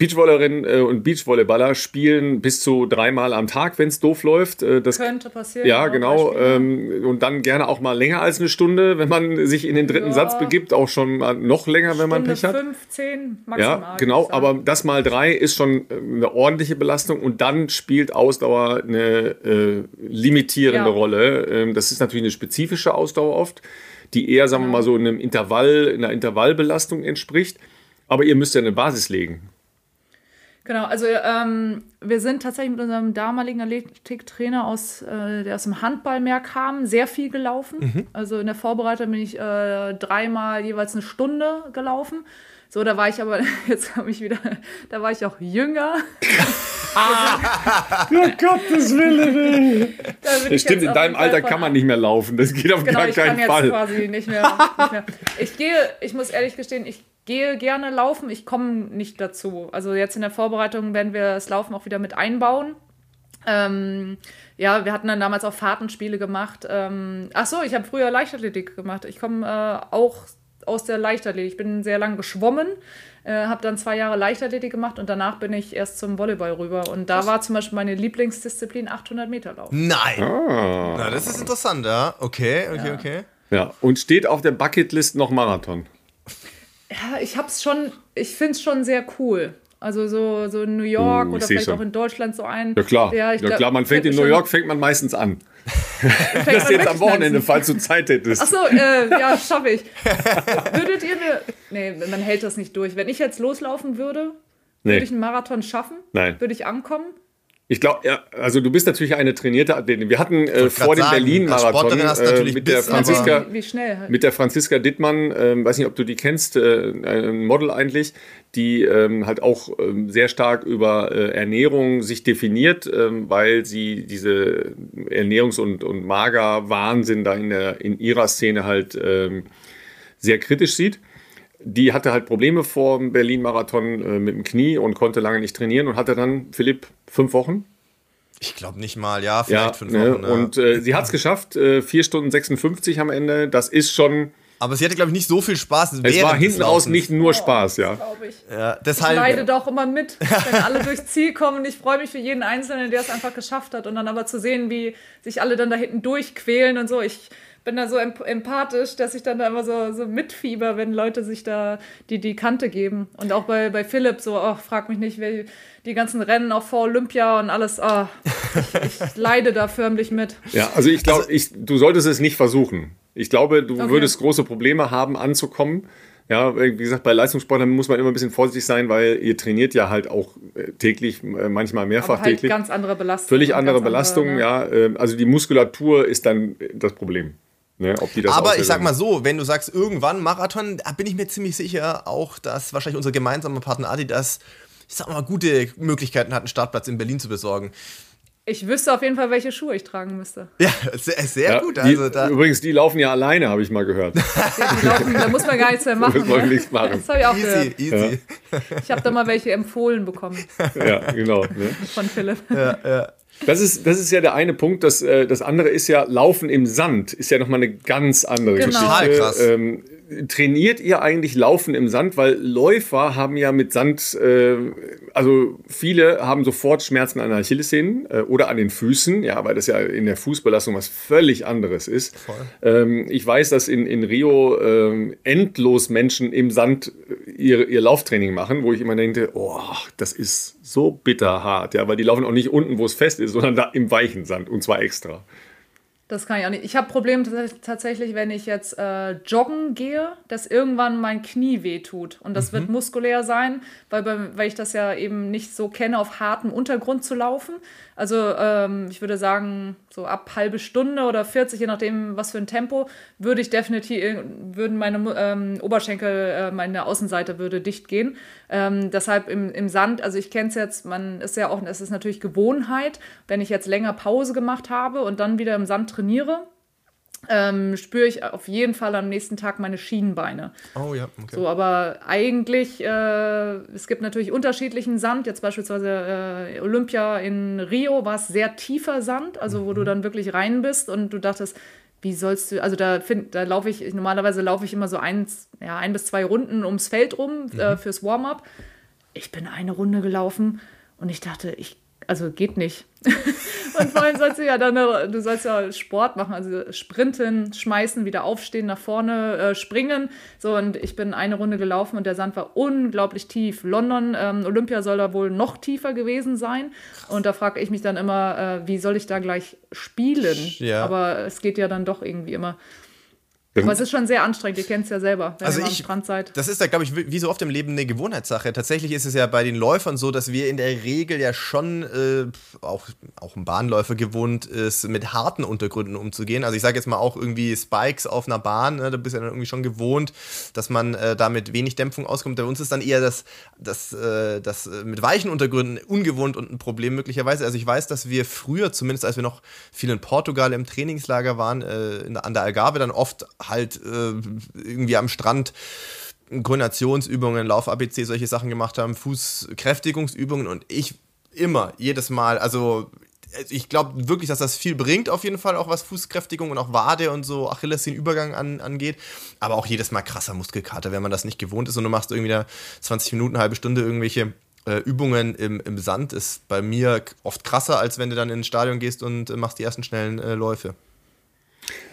Beachvolleyballerinnen äh, und Beachvolleyballer spielen bis zu dreimal am Tag, wenn es doof läuft. Äh, das könnte passieren. Ja, genau. Ähm, und dann gerne auch mal länger als eine Stunde, wenn man sich in den dritten ja. Satz begibt, auch schon mal noch länger, wenn man Pech hat. 15 maximal. Ja, genau. Aber das mal drei ist schon äh, eine ordentliche Belastung und dann spielt Ausdauer eine äh, limitierende ja. Rolle. Ähm, das ist natürlich eine spezifische Ausdauer oft, die eher, sagen wir mal, so in einem Intervall, in einer Intervallbelastung entspricht. Aber ihr müsst ja eine Basis legen. Genau, also ähm, wir sind tatsächlich mit unserem damaligen Athletiktrainer aus, äh, der aus dem Handball mehr kam, sehr viel gelaufen. Mhm. Also in der Vorbereitung bin ich äh, dreimal jeweils eine Stunde gelaufen. So, da war ich aber, *laughs* jetzt habe ich wieder, da war ich auch jünger. ah, *laughs* *laughs* um Gottes Willen. Das stimmt, in deinem Alter kann man nicht mehr laufen. Das geht auf genau, gar keinen Fall. Ich kann jetzt quasi nicht mehr, nicht mehr. Ich gehe, ich muss ehrlich gestehen, ich gehe gerne laufen, ich komme nicht dazu. Also jetzt in der Vorbereitung werden wir das Laufen auch wieder mit einbauen. Ähm, ja, wir hatten dann damals auch Fahrtenspiele gemacht. Ähm, ach so, ich habe früher Leichtathletik gemacht. Ich komme äh, auch aus der Leichtathletik. Ich bin sehr lange geschwommen, äh, habe dann zwei Jahre Leichtathletik gemacht und danach bin ich erst zum Volleyball rüber. Und da war zum Beispiel meine Lieblingsdisziplin 800 Meter Lauf. Nein! Ah. Na, das ist interessant, ja. Okay, okay, ja. okay. Ja, und steht auf der Bucketlist noch Marathon? Ja, ich hab's schon, ich finde es schon sehr cool. Also so, so in New York uh, oder vielleicht schon. auch in Deutschland so ein. Ja klar, ja, ja, klar man fängt in New York fängt man meistens an. das jetzt am Wochenende, falls du Zeit hättest. Achso, äh, ja, schaffe ich. Würdet ihr mir. Nee, man hält das nicht durch. Wenn ich jetzt loslaufen würde, nee. würde ich einen Marathon schaffen? Nein. Würde ich ankommen? Ich glaube, ja, also du bist natürlich eine trainierte Athletin. Wir hatten äh, vor dem Berlin-Marathon äh, mit der Franziska, wie, wie schnell halt. mit der Franziska Dittmann, äh, weiß nicht, ob du die kennst, äh, ein Model eigentlich, die ähm, halt auch ähm, sehr stark über äh, Ernährung sich definiert, ähm, weil sie diese Ernährungs- und, und Mager-Wahnsinn da in, der, in ihrer Szene halt ähm, sehr kritisch sieht die hatte halt Probleme vor dem Berlin-Marathon äh, mit dem Knie und konnte lange nicht trainieren und hatte dann, Philipp, fünf Wochen. Ich glaube nicht mal, ja, vielleicht ja, fünf ne, Wochen. Ne? Und äh, sie hat es *laughs* geschafft, äh, 4 Stunden 56 am Ende. Das ist schon. Aber sie hatte, glaube ich, nicht so viel Spaß. Es war hinten raus nicht nur Spaß, ja. Ich. ja deshalb, ich leide doch immer mit, *laughs* wenn alle durchs Ziel kommen. Ich freue mich für jeden Einzelnen, der es einfach geschafft hat. Und dann aber zu sehen, wie sich alle dann da hinten durchquälen und so. Ich bin da so empathisch, dass ich dann da immer so, so mitfieber, wenn Leute sich da die, die Kante geben. Und auch bei, bei Philipp so, oh, frag mich nicht, wie die ganzen Rennen auch vor Olympia und alles, oh, ich, ich *laughs* leide da förmlich mit. Ja, also ich glaube, also, du solltest es nicht versuchen. Ich glaube, du okay. würdest große Probleme haben, anzukommen. Ja, wie gesagt, bei Leistungssportlern muss man immer ein bisschen vorsichtig sein, weil ihr trainiert ja halt auch äh, täglich, äh, manchmal mehrfach Aber halt täglich. Ganz andere Belastung. Völlig andere Belastung, andere, ne? ja. Also die Muskulatur ist dann das Problem. Ne, Aber ich sag mal so, wenn du sagst, irgendwann Marathon, da bin ich mir ziemlich sicher auch, dass wahrscheinlich unser gemeinsamer Partner Adidas, ich sag mal, gute Möglichkeiten hat, einen Startplatz in Berlin zu besorgen. Ich wüsste auf jeden Fall, welche Schuhe ich tragen müsste. Ja, sehr, sehr ja, gut. Also die, übrigens, die laufen ja alleine, habe ich mal gehört. *laughs* die laufen, da muss man gar nichts mehr machen. *laughs* Da muss man ne? nichts machen. Das habe ich auch easy, gehört. Easy. Ja. Ich habe da mal welche empfohlen bekommen. Ja, genau. Ne? Von Philipp. Ja, ja. Das ist, das ist ja der eine Punkt. Das, äh, das andere ist ja, Laufen im Sand ist ja nochmal eine ganz andere genau. Geschichte. Total krass. Ähm, trainiert ihr eigentlich Laufen im Sand? Weil Läufer haben ja mit Sand, äh, also viele haben sofort Schmerzen an den Achillessehnen äh, oder an den Füßen, ja, weil das ja in der Fußbelastung was völlig anderes ist. Ähm, ich weiß, dass in, in Rio äh, endlos Menschen im Sand äh, ihr, ihr Lauftraining machen, wo ich immer denke, oh, das ist so bitterhart, ja, weil die laufen auch nicht unten, wo es fest ist, sondern da im weichen Sand und zwar extra. Das kann ich auch nicht. Ich habe Probleme tatsächlich, wenn ich jetzt äh, joggen gehe, dass irgendwann mein Knie wehtut. Und das mhm. wird muskulär sein, weil, weil ich das ja eben nicht so kenne, auf hartem Untergrund zu laufen. Also ähm, ich würde sagen, so ab halbe Stunde oder 40, je nachdem, was für ein Tempo, würde ich definitiv, würden meine ähm, Oberschenkel, äh, meine Außenseite würde dicht gehen. Ähm, deshalb im, im Sand, also ich kenne es jetzt, man ist ja auch, es ist natürlich Gewohnheit, wenn ich jetzt länger Pause gemacht habe und dann wieder im Sand trainiere, ähm, spüre ich auf jeden Fall am nächsten Tag meine Schienenbeine. Oh ja, okay. So, aber eigentlich, äh, es gibt natürlich unterschiedlichen Sand. Jetzt beispielsweise äh, Olympia in Rio war es sehr tiefer Sand, also wo du mhm. dann wirklich rein bist und du dachtest, wie sollst du, also da, find, da laufe ich, normalerweise laufe ich immer so eins, ja, ein bis zwei Runden ums Feld rum äh, mhm. äh, fürs Warm-up. Ich bin eine Runde gelaufen und ich dachte, ich also geht nicht. *laughs* und vor allem sollst du ja dann, du sollst ja Sport machen, also sprinten, schmeißen, wieder aufstehen, nach vorne äh, springen. So, und ich bin eine Runde gelaufen und der Sand war unglaublich tief. London, ähm, Olympia soll da wohl noch tiefer gewesen sein. Und da frage ich mich dann immer, äh, wie soll ich da gleich spielen? Ja. Aber es geht ja dann doch irgendwie immer. Aber es ist schon sehr anstrengend, ihr kennt es ja selber, wenn also ihr am Strand seid. Das ist ja, glaube ich, wie so oft im Leben eine Gewohnheitssache. Tatsächlich ist es ja bei den Läufern so, dass wir in der Regel ja schon, äh, auch, auch ein Bahnläufer gewohnt ist, mit harten Untergründen umzugehen. Also ich sage jetzt mal auch irgendwie Spikes auf einer Bahn, ne? da bist du ja dann irgendwie schon gewohnt, dass man äh, da mit wenig Dämpfung auskommt. Bei uns ist dann eher das, das, äh, das äh, mit weichen Untergründen ungewohnt und ein Problem möglicherweise. Also ich weiß, dass wir früher, zumindest als wir noch viel in Portugal im Trainingslager waren, äh, in, an der Algarve dann oft halt äh, irgendwie am Strand Koordinationsübungen, Lauf-ABC, solche Sachen gemacht haben, Fußkräftigungsübungen und ich immer, jedes Mal, also ich glaube wirklich, dass das viel bringt, auf jeden Fall, auch was Fußkräftigung und auch Wade und so Achillessehnenübergang an, angeht. Aber auch jedes Mal krasser Muskelkater, wenn man das nicht gewohnt ist und du machst irgendwie da 20 Minuten, halbe Stunde irgendwelche äh, Übungen im, im Sand, ist bei mir oft krasser, als wenn du dann ins Stadion gehst und äh, machst die ersten schnellen äh, Läufe.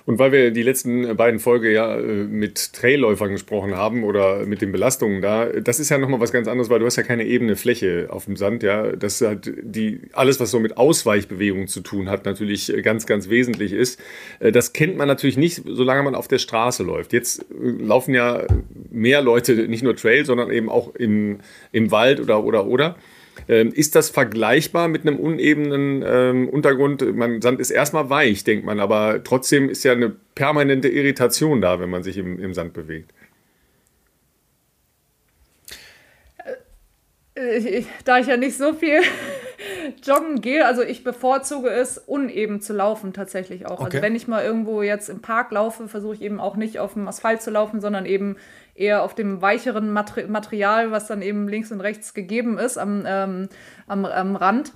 Und weil wir die letzten beiden Folgen ja äh, mit Trailläufern gesprochen haben oder mit den Belastungen da, das ist ja nochmal was ganz anderes, weil du hast ja keine ebene Fläche auf dem Sand, ja. Das hat die, alles, was so mit Ausweichbewegungen zu tun hat, natürlich ganz, ganz wesentlich ist. Äh, das kennt man natürlich nicht, solange man auf der Straße läuft. Jetzt äh, laufen ja mehr Leute nicht nur Trail, sondern eben auch im, im Wald oder, oder, oder. Ähm, ist das vergleichbar mit einem unebenen ähm, Untergrund? Man, Sand ist erstmal weich, denkt man, aber trotzdem ist ja eine permanente Irritation da, wenn man sich im, im Sand bewegt. Äh, ich, da ich ja nicht so viel *laughs* joggen gehe, also ich bevorzuge es, uneben zu laufen tatsächlich auch. Also okay. Also wenn ich mal irgendwo jetzt im Park laufe, versuche ich eben auch nicht auf dem Asphalt zu laufen, sondern eben eher auf dem weicheren Mater Material, was dann eben links und rechts gegeben ist am, ähm, am, am Rand.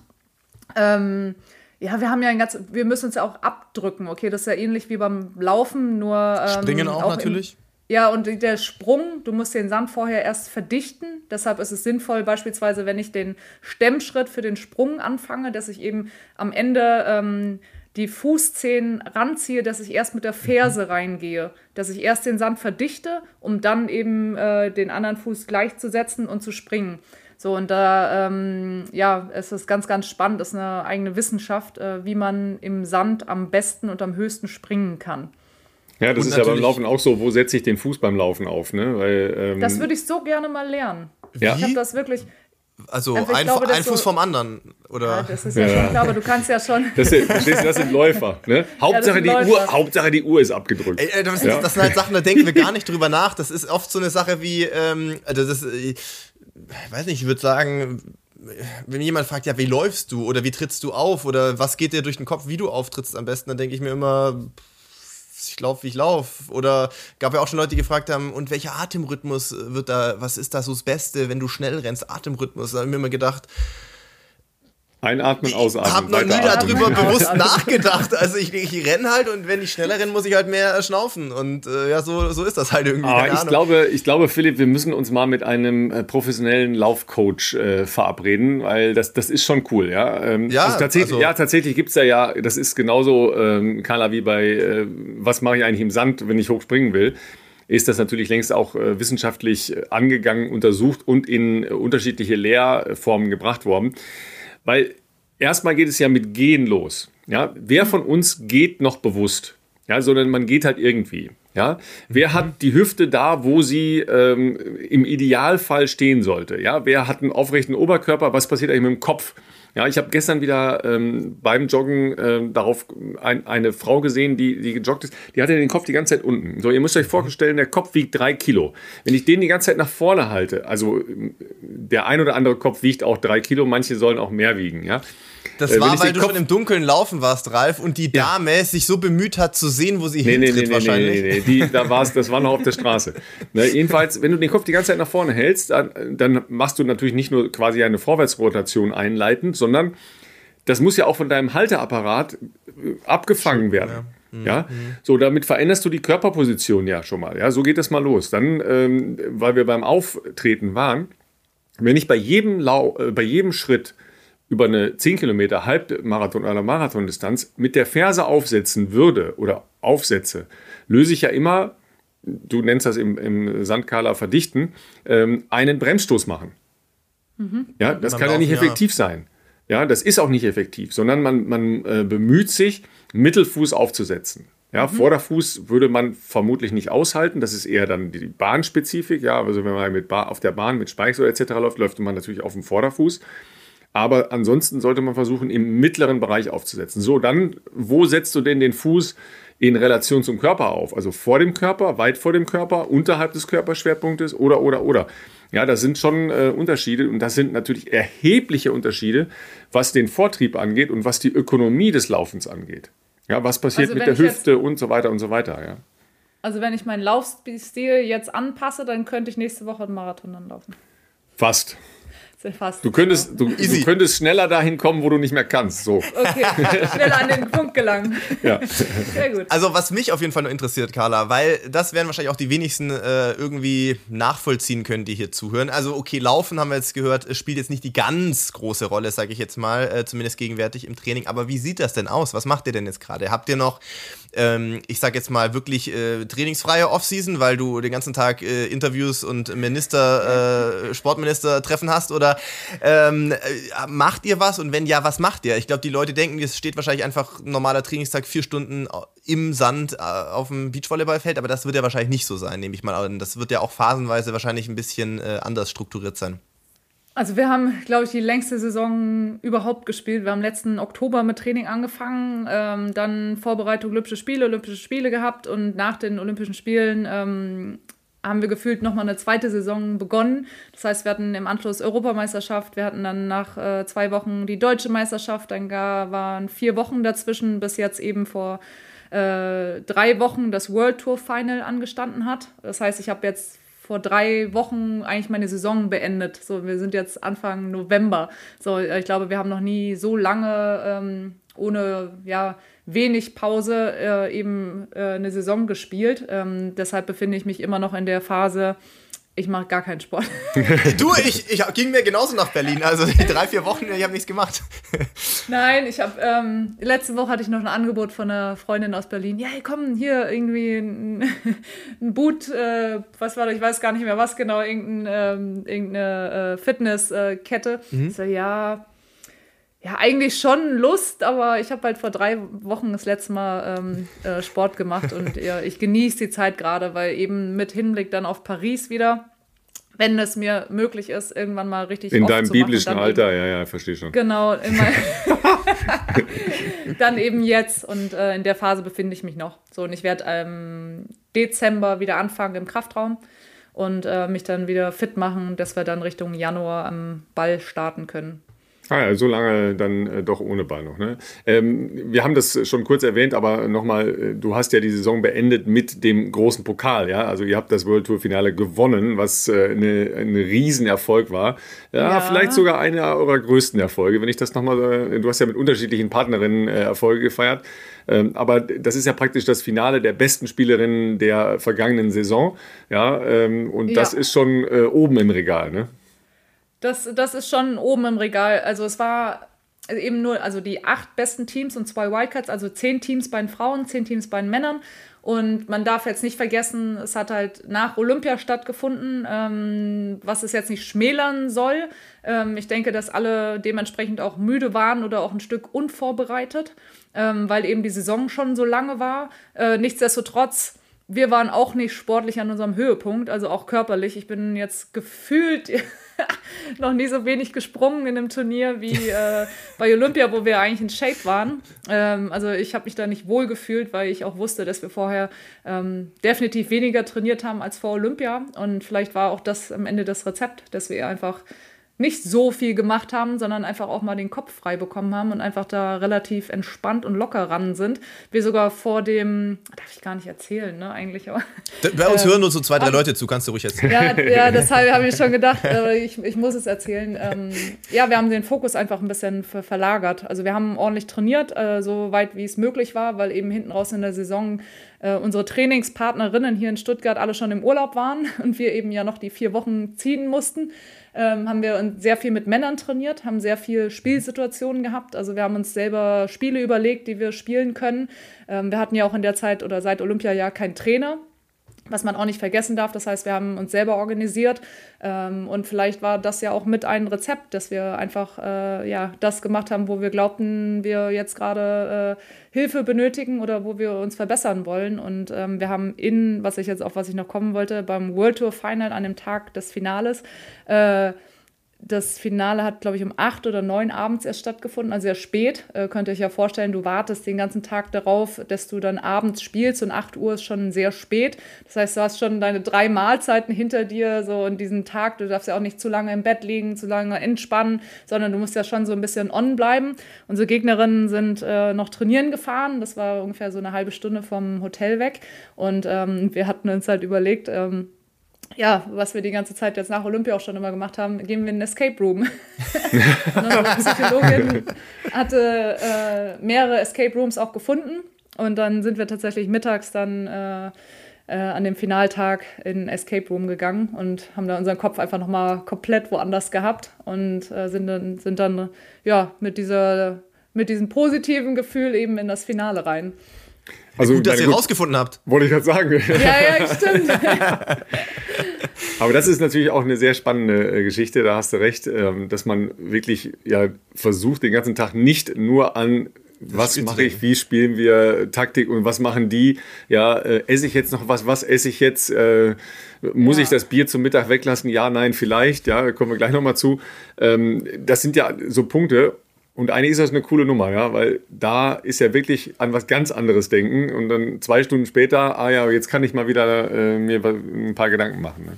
Ähm, ja, wir haben ja ein ganz, wir müssen uns ja auch abdrücken, okay, das ist ja ähnlich wie beim Laufen, nur ähm, Springen auch, auch natürlich. Ja, und der Sprung, du musst den Sand vorher erst verdichten. Deshalb ist es sinnvoll, beispielsweise, wenn ich den Stemmschritt für den Sprung anfange, dass ich eben am Ende ähm, die Fußzehen ranziehe, dass ich erst mit der Ferse reingehe, dass ich erst den Sand verdichte, um dann eben äh, den anderen Fuß gleichzusetzen und zu springen. So, und da, ähm, ja, es ist ganz, ganz spannend, es ist eine eigene Wissenschaft, äh, wie man im Sand am besten und am höchsten springen kann. Ja, das und ist ja beim Laufen auch so, wo setze ich den Fuß beim Laufen auf, ne? Weil, ähm, das würde ich so gerne mal lernen. Ja. Ich habe das wirklich, also, also ein, glaube, ein Fuß so, vom anderen, oder? Ja, das ist ja, ja, schon klar, aber du kannst ja schon. Das sind, verstehst du, das sind Läufer. Ne? Hauptsache, ja, die Läufer. Uhr, Hauptsache die Uhr ist abgedrückt. Ey, das, sind, das, sind, halt Sachen, da denken wir gar nicht drüber nach. Das ist oft so eine Sache wie, ähm, also das ist, ich weiß nicht, ich würde sagen, wenn jemand fragt, ja, wie läufst du oder wie trittst du auf oder was geht dir durch den Kopf, wie du auftrittst am besten, dann denke ich mir immer, ich laufe, wie ich laufe. Oder gab ja auch schon Leute, die gefragt haben, und welcher Atemrhythmus wird da, was ist da so das Beste, wenn du schnell rennst? Atemrhythmus. Da habe ich mir immer gedacht, Einatmen, ausatmen. Ich habe noch nie darüber *laughs* bewusst nachgedacht. Also ich, ich renne halt und wenn ich schneller renne, muss ich halt mehr schnaufen. Und äh, ja, so, so ist das halt irgendwie. Aber ich glaube, ich glaube, Philipp, wir müssen uns mal mit einem äh, professionellen Laufcoach äh, verabreden, weil das, das ist schon cool, ja. Ähm, ja, also tatsächlich, also, ja, tatsächlich gibt es da ja, das ist genauso, ähm, Carla, wie bei äh, was mache ich eigentlich im Sand, wenn ich hochspringen will ist das natürlich längst auch äh, wissenschaftlich äh, angegangen, untersucht und in äh, unterschiedliche Lehrformen gebracht worden. Weil erstmal geht es ja mit Gehen los. Ja, wer von uns geht noch bewusst? Ja, sondern man geht halt irgendwie. Ja, wer hat die Hüfte da, wo sie ähm, im Idealfall stehen sollte? Ja, wer hat einen aufrechten Oberkörper? Was passiert eigentlich mit dem Kopf? Ja, ich habe gestern wieder ähm, beim Joggen ähm, darauf ein, eine Frau gesehen, die, die gejoggt ist. Die hatte den Kopf die ganze Zeit unten. So, ihr müsst euch vorstellen, der Kopf wiegt drei Kilo. Wenn ich den die ganze Zeit nach vorne halte, also der ein oder andere Kopf wiegt auch drei Kilo, manche sollen auch mehr wiegen. Ja, das äh, war, weil du Kopf schon im Dunkeln laufen warst, Ralf, und die Dame ja. sich so bemüht hat zu sehen, wo sie nee, hintritt nee, nee, wahrscheinlich. Nee, nee, nee, die, da war's, das war noch auf der Straße. *laughs* Ne, jedenfalls, wenn du den Kopf die ganze Zeit nach vorne hältst, dann, dann machst du natürlich nicht nur quasi eine Vorwärtsrotation einleitend, sondern das muss ja auch von deinem Halteapparat äh, abgefangen werden. Ja. Mhm. Ja, mhm. so damit veränderst du die Körperposition ja schon mal. Ja, so geht das mal los. Dann, ähm, weil wir beim Auftreten waren, wenn ich bei jedem, Lau äh, bei jedem Schritt über eine 10 Kilometer Halbmarathon oder Marathondistanz mit der Ferse aufsetzen würde oder aufsetze, löse ich ja immer, du nennst das im, im Sandkala verdichten, ähm, einen Bremsstoß machen. Mhm. Ja, das man kann ja nicht effektiv ja. sein. Ja, das ist auch nicht effektiv, sondern man, man äh, bemüht sich, Mittelfuß aufzusetzen. Ja, mhm. Vorderfuß würde man vermutlich nicht aushalten. Das ist eher dann die Bahnspezifik. Ja, also wenn man mit ba auf der Bahn mit Speichsel etc. läuft, läuft man natürlich auf dem Vorderfuß. Aber ansonsten sollte man versuchen, im mittleren Bereich aufzusetzen. So, dann, wo setzt du denn den Fuß in Relation zum Körper auf? Also vor dem Körper, weit vor dem Körper, unterhalb des Körperschwerpunktes oder, oder, oder. Ja, das sind schon äh, Unterschiede und das sind natürlich erhebliche Unterschiede, was den Vortrieb angeht und was die Ökonomie des Laufens angeht. Ja, was passiert also, mit der Hüfte und so weiter und so weiter, ja. Also wenn ich meinen Laufstil jetzt anpasse, dann könnte ich nächste Woche einen Marathon dann laufen. Fast. Fast. Du könntest, du, du, könntest schneller dahin kommen, wo du nicht mehr kannst. So. Okay, schneller an den Punkt gelangen. Ja. Sehr gut. Also was mich auf jeden Fall nur interessiert, Carla, weil das werden wahrscheinlich auch die wenigsten äh, irgendwie nachvollziehen können, die hier zuhören. Also okay, Laufen haben wir jetzt gehört, spielt jetzt nicht die ganz große Rolle, sage ich jetzt mal, äh, zumindest gegenwärtig im Training. Aber wie sieht das denn aus? Was macht ihr denn jetzt gerade? Habt ihr noch ähm, ich sag jetzt mal, wirklich äh, trainingsfreie Offseason, weil du den ganzen Tag äh, Interviews und Minister, äh, Sportminister-Treffen hast? Oder ähm, äh, macht ihr was? Und wenn ja, was macht ihr? Ich glaube, die Leute denken, es steht wahrscheinlich einfach ein normaler Trainingstag vier Stunden im Sand äh, auf dem Beachvolleyballfeld, aber das wird ja wahrscheinlich nicht so sein, nehme ich mal an. Das wird ja auch phasenweise wahrscheinlich ein bisschen äh, anders strukturiert sein. Also wir haben, glaube ich, die längste Saison überhaupt gespielt. Wir haben letzten Oktober mit Training angefangen, ähm, dann Vorbereitung Olympische Spiele, Olympische Spiele gehabt und nach den Olympischen Spielen ähm, haben wir gefühlt nochmal eine zweite Saison begonnen. Das heißt, wir hatten im Anschluss Europameisterschaft, wir hatten dann nach äh, zwei Wochen die deutsche Meisterschaft, dann gar, waren vier Wochen dazwischen, bis jetzt eben vor äh, drei Wochen das World Tour Final angestanden hat. Das heißt, ich habe jetzt vor drei Wochen eigentlich meine Saison beendet. So, wir sind jetzt Anfang November. So, ich glaube, wir haben noch nie so lange ähm, ohne ja wenig Pause äh, eben äh, eine Saison gespielt. Ähm, deshalb befinde ich mich immer noch in der Phase, ich mache gar keinen Sport. *laughs* du, ich, ich ging mir genauso nach Berlin. Also drei, vier Wochen, ich habe nichts gemacht. Nein, ich habe, ähm, letzte Woche hatte ich noch ein Angebot von einer Freundin aus Berlin. Ja, hey, komm, hier irgendwie ein, *laughs* ein Boot, äh, was war das, ich weiß gar nicht mehr was genau, irgendein, ähm, irgendeine äh, Fitnesskette. Mhm. Ich so, ja, ja, eigentlich schon Lust, aber ich habe halt vor drei Wochen das letzte Mal ähm, äh, Sport gemacht und ja, ich genieße die Zeit gerade, weil eben mit Hinblick dann auf Paris wieder, wenn es mir möglich ist, irgendwann mal richtig In deinem biblischen Alter, eben, ja, ja, verstehe schon. Genau, *laughs* *laughs* dann eben jetzt und äh, in der Phase befinde ich mich noch. So, und ich werde im ähm, Dezember wieder anfangen im Kraftraum und äh, mich dann wieder fit machen, dass wir dann Richtung Januar am Ball starten können. Ah ja, so lange dann äh, doch ohne Ball noch. Ne? Ähm, wir haben das schon kurz erwähnt, aber nochmal, äh, du hast ja die Saison beendet mit dem großen Pokal. Ja? Also ihr habt das World Tour Finale gewonnen, was äh, eine, ein Riesenerfolg war. Ja, ja, vielleicht sogar einer eurer größten Erfolge, wenn ich das nochmal, äh, du hast ja mit unterschiedlichen Partnerinnen äh, Erfolge gefeiert. Ähm, aber das ist ja praktisch das Finale der besten Spielerinnen der vergangenen Saison. Ja, ähm, und ja. das ist schon äh, oben im Regal. Ne? Das, das ist schon oben im Regal. Also es war eben nur, also die acht besten Teams und zwei Wildcards, also zehn Teams bei den Frauen, zehn Teams bei den Männern. Und man darf jetzt nicht vergessen, es hat halt nach Olympia stattgefunden, ähm, was es jetzt nicht schmälern soll. Ähm, ich denke, dass alle dementsprechend auch müde waren oder auch ein Stück unvorbereitet, ähm, weil eben die Saison schon so lange war. Äh, nichtsdestotrotz wir waren auch nicht sportlich an unserem Höhepunkt, also auch körperlich. Ich bin jetzt gefühlt *laughs* noch nie so wenig gesprungen in einem Turnier wie äh, bei Olympia, wo wir eigentlich in Shape waren. Ähm, also ich habe mich da nicht wohl gefühlt, weil ich auch wusste, dass wir vorher ähm, definitiv weniger trainiert haben als vor Olympia. Und vielleicht war auch das am Ende das Rezept, dass wir einfach nicht so viel gemacht haben, sondern einfach auch mal den Kopf frei bekommen haben und einfach da relativ entspannt und locker ran sind. Wir sogar vor dem, darf ich gar nicht erzählen, ne, eigentlich, aber. Bei uns äh, hören nur so zwei, drei ab, Leute zu, kannst du ruhig erzählen. Ja, *laughs* ja deshalb habe ich schon gedacht, äh, ich, ich muss es erzählen. Ähm, ja, wir haben den Fokus einfach ein bisschen verlagert. Also wir haben ordentlich trainiert, äh, so weit wie es möglich war, weil eben hinten raus in der Saison äh, unsere Trainingspartnerinnen hier in Stuttgart alle schon im Urlaub waren *laughs* und wir eben ja noch die vier Wochen ziehen mussten ähm, haben wir sehr viel mit Männern trainiert, haben sehr viel Spielsituationen gehabt. Also wir haben uns selber Spiele überlegt, die wir spielen können. Ähm, wir hatten ja auch in der Zeit oder seit Olympia ja keinen Trainer was man auch nicht vergessen darf. Das heißt, wir haben uns selber organisiert ähm, und vielleicht war das ja auch mit ein Rezept, dass wir einfach äh, ja, das gemacht haben, wo wir glaubten, wir jetzt gerade äh, Hilfe benötigen oder wo wir uns verbessern wollen. Und ähm, wir haben in, was ich jetzt auf was ich noch kommen wollte, beim World Tour Final an dem Tag des Finales, äh, das Finale hat, glaube ich, um acht oder neun abends erst stattgefunden, also sehr spät. Äh, könnt ihr euch ja vorstellen, du wartest den ganzen Tag darauf, dass du dann abends spielst und acht Uhr ist schon sehr spät. Das heißt, du hast schon deine drei Mahlzeiten hinter dir, so in diesem Tag. Du darfst ja auch nicht zu lange im Bett liegen, zu lange entspannen, sondern du musst ja schon so ein bisschen on bleiben. Unsere Gegnerinnen sind äh, noch trainieren gefahren. Das war ungefähr so eine halbe Stunde vom Hotel weg. Und ähm, wir hatten uns halt überlegt, ähm, ja, was wir die ganze Zeit jetzt nach Olympia auch schon immer gemacht haben, gehen wir in den Escape Room. *laughs* Unsere Psychologin *laughs* hatte äh, mehrere Escape Rooms auch gefunden und dann sind wir tatsächlich mittags dann äh, äh, an dem Finaltag in Escape Room gegangen und haben da unseren Kopf einfach nochmal komplett woanders gehabt und äh, sind dann, sind dann ja, mit, dieser, mit diesem positiven Gefühl eben in das Finale rein. Also, gut, dass ihr gut, rausgefunden habt. Wollte ich gerade sagen. Ja, ja, *laughs* stimmt. Aber das ist natürlich auch eine sehr spannende äh, Geschichte, da hast du recht, ähm, dass man wirklich ja versucht, den ganzen Tag nicht nur an was mache ich, wie spielen wir Taktik und was machen die? Ja, äh, esse ich jetzt noch was, was esse ich jetzt? Äh, muss ja. ich das Bier zum Mittag weglassen? Ja, nein, vielleicht. Ja, kommen wir gleich nochmal zu. Ähm, das sind ja so Punkte und eigentlich ist das eine coole Nummer, ja, weil da ist ja wirklich an was ganz anderes denken und dann zwei Stunden später, ah ja, jetzt kann ich mal wieder äh, mir ein paar Gedanken machen. Ne?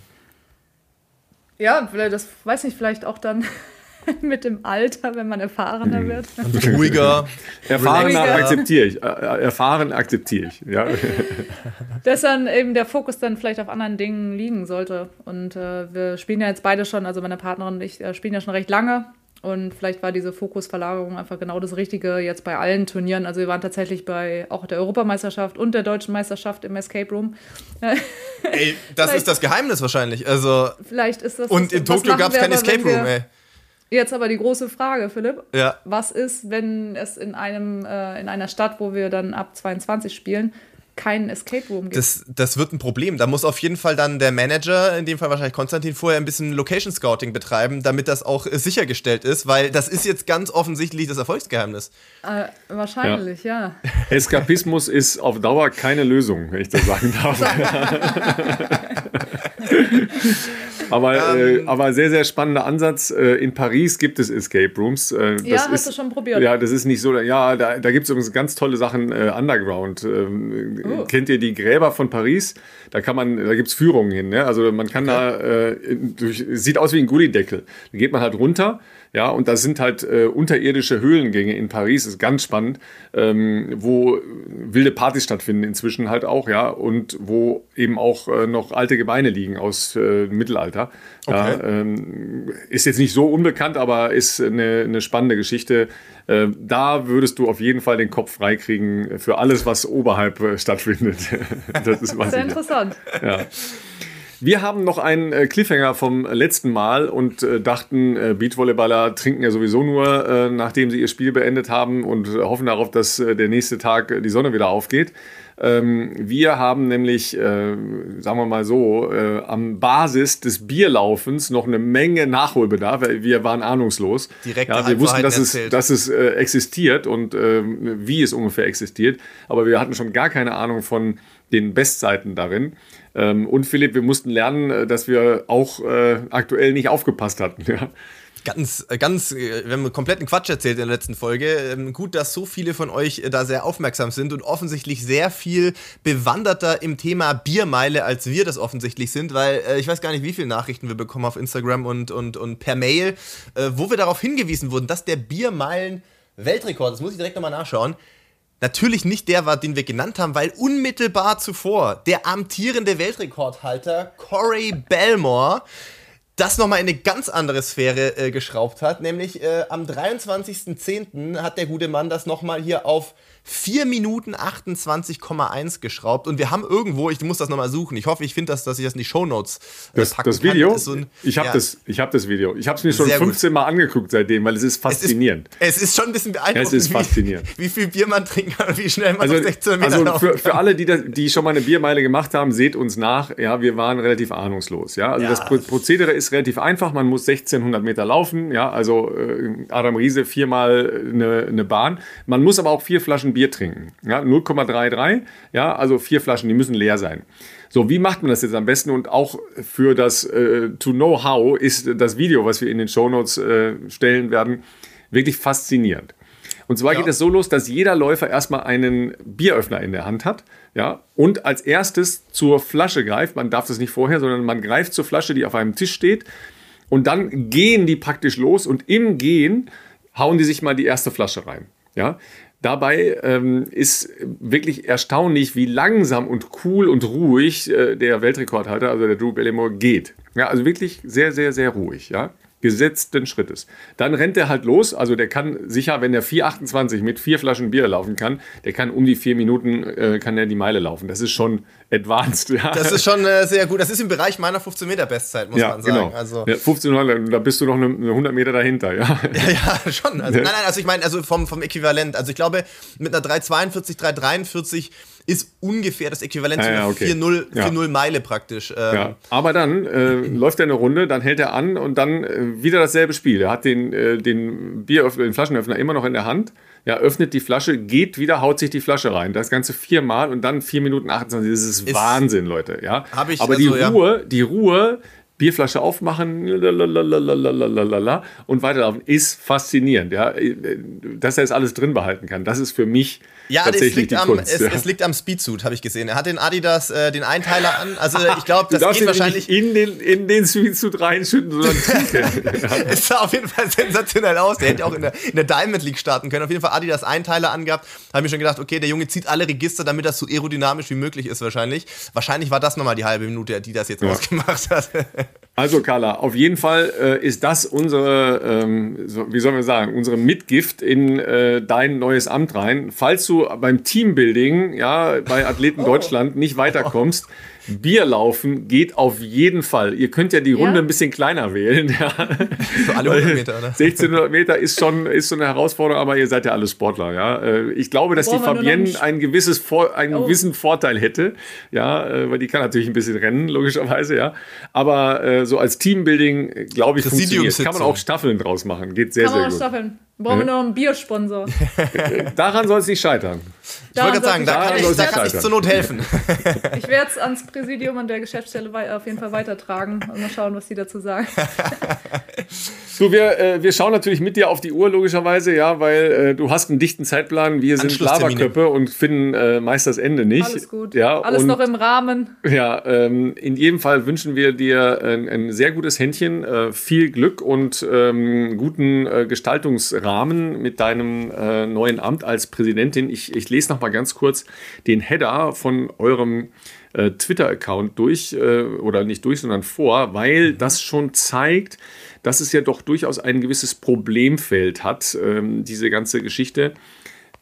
Ja, das weiß ich vielleicht auch dann *laughs* mit dem Alter, wenn man erfahrener mhm. wird. Und ruhiger. *laughs* Erfahrener akzeptiere ich. Äh, äh, erfahren akzeptiere ich. Ja. *laughs* Dass dann eben der Fokus dann vielleicht auf anderen Dingen liegen sollte. Und äh, wir spielen ja jetzt beide schon, also meine Partnerin und ich äh, spielen ja schon recht lange. Und vielleicht war diese Fokusverlagerung einfach genau das Richtige jetzt bei allen Turnieren. Also wir waren tatsächlich bei auch der Europameisterschaft und der deutschen Meisterschaft im Escape Room. *laughs* Ey, das ist das Geheimnis wahrscheinlich. Also vielleicht ist das. Und das, in Tokio gab es kein Escape Room, ey. Jetzt aber die große Frage, Philipp. Ja. Was ist, wenn es in einem äh, in einer Stadt, wo wir dann ab 22 spielen, keinen Escape Room gibt. Das, das wird ein Problem. Da muss auf jeden Fall dann der Manager, in dem Fall wahrscheinlich Konstantin, vorher ein bisschen Location Scouting betreiben, damit das auch äh, sichergestellt ist, weil das ist jetzt ganz offensichtlich das Erfolgsgeheimnis. Äh, wahrscheinlich, ja. ja. Eskapismus ist auf Dauer keine Lösung, wenn ich das sagen darf. *laughs* aber, äh, ähm, aber sehr, sehr spannender Ansatz. Äh, in Paris gibt es Escape Rooms. Äh, ja, hast ist, du schon probiert. Ja, das ist nicht so. Ja, da, da gibt es übrigens ganz tolle Sachen äh, underground. Ähm, oh. Kennt ihr die Gräber von Paris? Da kann man, da gibt es Führungen hin. Ne? Also man kann okay. da, durch, sieht aus wie ein Gullideckel. Da geht man halt runter ja, und da sind halt äh, unterirdische Höhlengänge in Paris, ist ganz spannend, ähm, wo wilde Partys stattfinden inzwischen halt auch, ja, und wo eben auch äh, noch alte Gebeine liegen aus äh, Mittelalter. Okay. Ja, ähm, ist jetzt nicht so unbekannt, aber ist eine, eine spannende Geschichte. Äh, da würdest du auf jeden Fall den Kopf freikriegen für alles, was oberhalb äh, stattfindet. *laughs* das ist Sehr interessant. Ja. Wir haben noch einen äh, Cliffhanger vom letzten Mal und äh, dachten, äh, Beachvolleyballer trinken ja sowieso nur, nachdem sie ihr Spiel beendet haben und hoffen darauf, dass der nächste Tag die Sonne wieder aufgeht. Ähm, wir haben nämlich, sagen wir mal so, am Basis des Bierlaufens noch eine Menge Nachholbedarf. Wir waren ahnungslos. Direkt ja, wir wussten, dass es, dass es existiert und ähm, wie es ungefähr existiert. Aber wir hatten schon gar keine Ahnung von den Bestseiten darin. Ähm, und Philipp, wir mussten lernen, äh, dass wir auch äh, aktuell nicht aufgepasst hatten. *laughs* Ja. Ganz, äh, ganz, wir haben kompletten Quatsch erzählt in der letzten Folge. Ähm, gut, dass so viele von euch da sehr aufmerksam sind und offensichtlich sehr viel bewanderter im Thema Biermeile, als wir das offensichtlich sind, weil äh, ich weiß gar nicht, wie viele Nachrichten wir bekommen auf Instagram und, und, und per Mail, äh, wo wir darauf hingewiesen wurden, dass der Biermeilen Weltrekord, das muss ich direkt nochmal nachschauen, natürlich nicht der war, den wir genannt haben, weil unmittelbar zuvor der amtierende Weltrekordhalter Corey Belmore das nochmal in eine ganz andere Sphäre äh, geschraubt hat. Nämlich äh, am 23.10. hat der gute Mann das nochmal hier auf 4 Minuten 28,1 geschraubt und wir haben irgendwo, ich muss das nochmal suchen, ich hoffe, ich finde das, dass ich das in die Shownotes äh, das, packen das Video? kann. So ein, ich habe ja. das, hab das Video. Ich habe es mir schon Sehr 15 gut. Mal angeguckt seitdem, weil es ist faszinierend. Es ist, es ist schon ein bisschen beeindruckend, es ist faszinierend. Wie, wie viel Bier man trinken kann und wie schnell man also, auf 16 Meter Also für, für, alle, die, das, die schon mal eine Biermeile gemacht haben, seht uns nach. Ja, wir waren relativ ahnungslos. Ja, also ja. das Prozedere ist ist relativ einfach. Man muss 1600 Meter laufen. Ja, also äh, Adam Riese viermal eine, eine Bahn. Man muss aber auch vier Flaschen Bier trinken. Ja, 0,33. Ja, also vier Flaschen, die müssen leer sein. So, wie macht man das jetzt am besten? Und auch für das äh, To Know How ist das Video, was wir in den Shownotes äh, stellen werden, wirklich faszinierend. Und zwar ja. geht es so los, dass jeder Läufer erstmal einen Bieröffner in der Hand hat, ja, und als erstes zur Flasche greift. Man darf das nicht vorher, sondern man greift zur Flasche, die auf einem Tisch steht, und dann gehen die praktisch los und im Gehen hauen die sich mal die erste Flasche rein, ja. Dabei ähm, ist wirklich erstaunlich, wie langsam und cool und ruhig äh, der Weltrekordhalter, also der Drew Bellimore, geht. Ja, also wirklich sehr, sehr, sehr ruhig. Ja gesetzten Schrittes. Dann rennt er halt los, also der kann sicher, wenn der 4,28 mit vier Flaschen Bier laufen kann, der kann um die vier Minuten, äh, kann er die Meile laufen. Das ist schon advanced. Ja. Das ist schon äh, sehr gut. Das ist im Bereich meiner 15 Meter Bestzeit, muss ja, man sagen. Genau. Also ja, 1500, da bist du noch eine, 100 Meter dahinter, ja. *laughs* Ja, ja schon. Also, Nein, nein, also ich meine, also vom, vom Äquivalent. Also ich glaube, mit einer 342, 343 ist ungefähr das Äquivalent ja, zu einer okay. 4-0 ja. Meile praktisch. Ähm. Ja. Aber dann äh, läuft er eine Runde, dann hält er an und dann äh, wieder dasselbe Spiel. Er hat den, äh, den Bieröffner, den Flaschenöffner immer noch in der Hand. Ja, öffnet die Flasche, geht wieder, haut sich die Flasche rein. Das Ganze viermal und dann 4 Minuten 28. Das ist, ist Wahnsinn, Leute. Ja? Ich, Aber also, die Ruhe, die Ruhe, Bierflasche aufmachen und weiterlaufen, ist faszinierend. Ja? Dass er es alles drin behalten kann, das ist für mich ja, es liegt, am, Kunst, es, ja. es liegt am Speedsuit, habe ich gesehen. Er hat den Adidas, äh, den Einteiler an. Also *laughs* ich glaube, das geht wahrscheinlich in den, in den Speedsuit reinschütten, sondern. *laughs* Es sah auf jeden Fall sensationell aus. Der hätte auch in der, in der Diamond League starten können. Auf jeden Fall Adidas Einteiler angehabt. Habe mir schon gedacht, okay, der Junge zieht alle Register, damit das so aerodynamisch wie möglich ist wahrscheinlich. Wahrscheinlich war das nochmal die halbe Minute, die das jetzt ja. ausgemacht hat. Also Carla, auf jeden Fall äh, ist das unsere, ähm, so, wie sollen wir sagen, unsere Mitgift in äh, dein neues Amt rein. Falls du beim Teambuilding, ja, bei Athleten oh. Deutschland nicht weiterkommst, Bier laufen geht auf jeden Fall. Ihr könnt ja die Runde ja? ein bisschen kleiner wählen. Ja. Für alle 100 Meter, oder? 1600 Meter ist schon, ist schon eine Herausforderung, aber ihr seid ja alle Sportler. Ja. Äh, ich glaube, dass Boah, die Fabienne ein gewisses Vor einen oh. gewissen Vorteil hätte, ja, äh, weil die kann natürlich ein bisschen rennen, logischerweise, ja. Aber äh, so als Teambuilding, glaube ich, funktioniert. Kann man auch Staffeln draus machen. Geht sehr, kann sehr gut. Staffeln. Brauchen wir noch einen Biersponsor. *laughs* Daran soll es nicht scheitern. Ich wollte gerade sagen, da kann ich, da kann ich zur Not helfen. Ich werde es *laughs* ans Präsidium und der Geschäftsstelle auf jeden Fall weitertragen und mal schauen, was die dazu sagen. *laughs* Du, wir, äh, wir schauen natürlich mit dir auf die Uhr, logischerweise, ja, weil äh, du hast einen dichten Zeitplan. Wir sind Laberköppe und finden äh, meist das Ende nicht. Alles gut. Ja, Alles und, noch im Rahmen. Ja, ähm, in jedem Fall wünschen wir dir ein, ein sehr gutes Händchen, äh, viel Glück und ähm, guten äh, Gestaltungsrahmen mit deinem äh, neuen Amt als Präsidentin. Ich, ich lese noch mal ganz kurz den Header von eurem äh, Twitter-Account durch, äh, oder nicht durch, sondern vor, weil das schon zeigt, dass es ja doch durchaus ein gewisses Problemfeld hat, ähm, diese ganze Geschichte,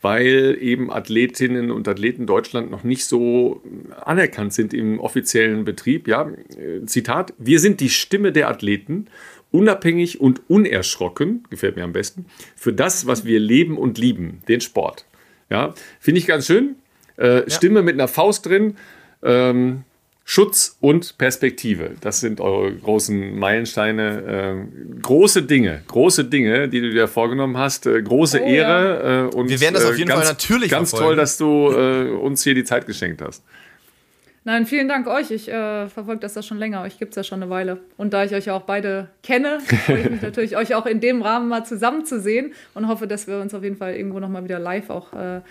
weil eben Athletinnen und Athleten Deutschland noch nicht so anerkannt sind im offiziellen Betrieb. Ja, äh, Zitat, wir sind die Stimme der Athleten, unabhängig und unerschrocken, gefällt mir am besten, für das, was wir leben und lieben, den Sport. Ja, finde ich ganz schön. Äh, ja. Stimme mit einer Faust drin. Ähm, Schutz und Perspektive. Das sind eure großen Meilensteine. Äh, große Dinge, große Dinge, die du dir vorgenommen hast. Äh, große oh, Ehre. Ja. Äh, und, Wir werden das auf jeden ganz, Fall natürlich Ganz verfolgen. toll, dass du äh, uns hier die Zeit geschenkt hast. Nein, vielen Dank euch. Ich äh, verfolge das ja schon länger. Euch gibt es ja schon eine Weile. Und da ich euch auch beide kenne, *laughs* freue ich mich natürlich, euch auch in dem Rahmen mal zusammenzusehen und hoffe, dass wir uns auf jeden Fall irgendwo nochmal wieder live auch äh,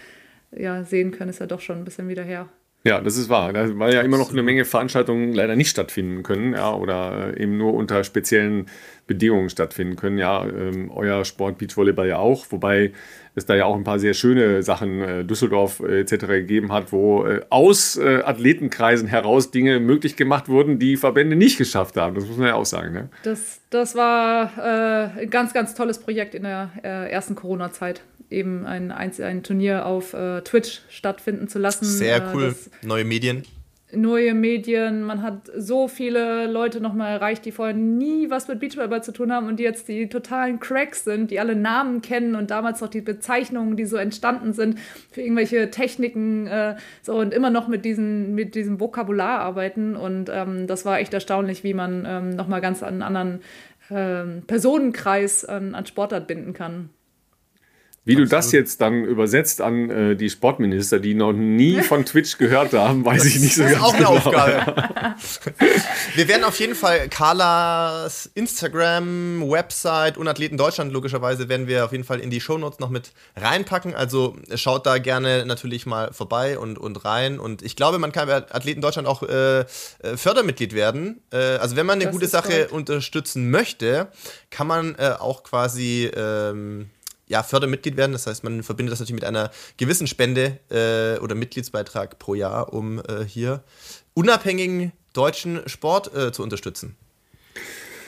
ja, sehen können. Ist ja doch schon ein bisschen wieder her. Ja, das ist wahr. Weil ja immer noch eine Menge Veranstaltungen leider nicht stattfinden können, ja, oder eben nur unter speziellen Bedingungen stattfinden können. Ja, ähm, euer Sport Beachvolleyball ja auch, wobei es da ja auch ein paar sehr schöne Sachen äh, Düsseldorf äh, etc. gegeben hat, wo äh, aus äh, Athletenkreisen heraus Dinge möglich gemacht wurden, die Verbände nicht geschafft haben. Das muss man ja auch sagen. Ne? Das, das war äh, ein ganz, ganz tolles Projekt in der äh, ersten Corona-Zeit eben ein, ein, ein Turnier auf äh, Twitch stattfinden zu lassen. Sehr äh, cool. Das, Neue Medien. Neue Medien, man hat so viele Leute nochmal erreicht, die vorher nie was mit Beachvolleyball zu tun haben und die jetzt die totalen Cracks sind, die alle Namen kennen und damals noch die Bezeichnungen, die so entstanden sind für irgendwelche Techniken äh, so und immer noch mit, diesen, mit diesem Vokabular arbeiten und ähm, das war echt erstaunlich, wie man ähm, nochmal ganz einen anderen ähm, Personenkreis an, an Sportart binden kann. Wie Absolut. du das jetzt dann übersetzt an äh, die Sportminister, die noch nie *laughs* von Twitch gehört haben, weiß ich nicht so ganz genau. Das ist auch genau. eine Aufgabe. *laughs* Wir werden auf jeden Fall Carlas Instagram, Website und Athleten Deutschland logischerweise werden wir auf jeden Fall in die Shownotes noch mit reinpacken. Also schaut da gerne natürlich mal vorbei und, und rein. Und ich glaube, man kann bei Athleten Deutschland auch äh, äh Fördermitglied werden. Äh, also wenn man eine das gute Sache korrekt. unterstützen möchte, kann man äh, auch quasi ähm, ja, Fördermitglied werden. Das heißt, man verbindet das natürlich mit einer gewissen Spende äh, oder Mitgliedsbeitrag pro Jahr, um äh, hier unabhängigen deutschen Sport äh, zu unterstützen.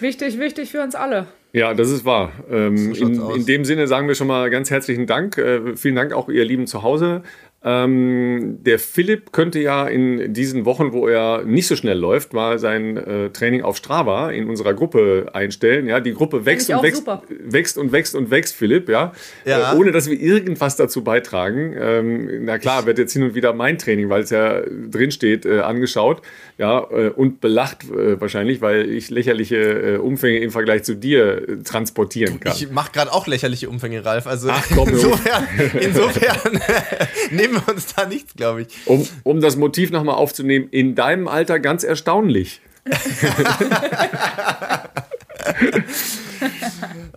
Wichtig, wichtig für uns alle. Ja, das ist wahr. Ähm, so in, in, dem Sinne sagen wir schon mal ganz herzlichen Dank. Äh, vielen Dank auch ihr Lieben zu Hause. Ähm, der Philipp könnte ja in diesen Wochen, wo er nicht so schnell läuft, mal sein äh, Training auf Strava in unserer Gruppe einstellen. Ja, die Gruppe wächst und wächst, wächst und wächst und wächst, Philipp, ja, ja. Äh, ohne dass wir irgendwas dazu beitragen. Ähm, na klar, wird jetzt hin und wieder mein Training, weil es ja drin steht, äh, angeschaut, ja, äh, und belacht äh, wahrscheinlich, weil ich lächerliche äh, Umfänge im Vergleich zu dir transportieren kann. Ich mache gerade auch lächerliche Umfänge, Ralf. Also Ach, komm, insofern, *laughs* insofern *laughs* nehmen nehmen wir uns da nichts, glaube ich. Um, um das Motiv nochmal aufzunehmen, in deinem Alter ganz erstaunlich. *laughs*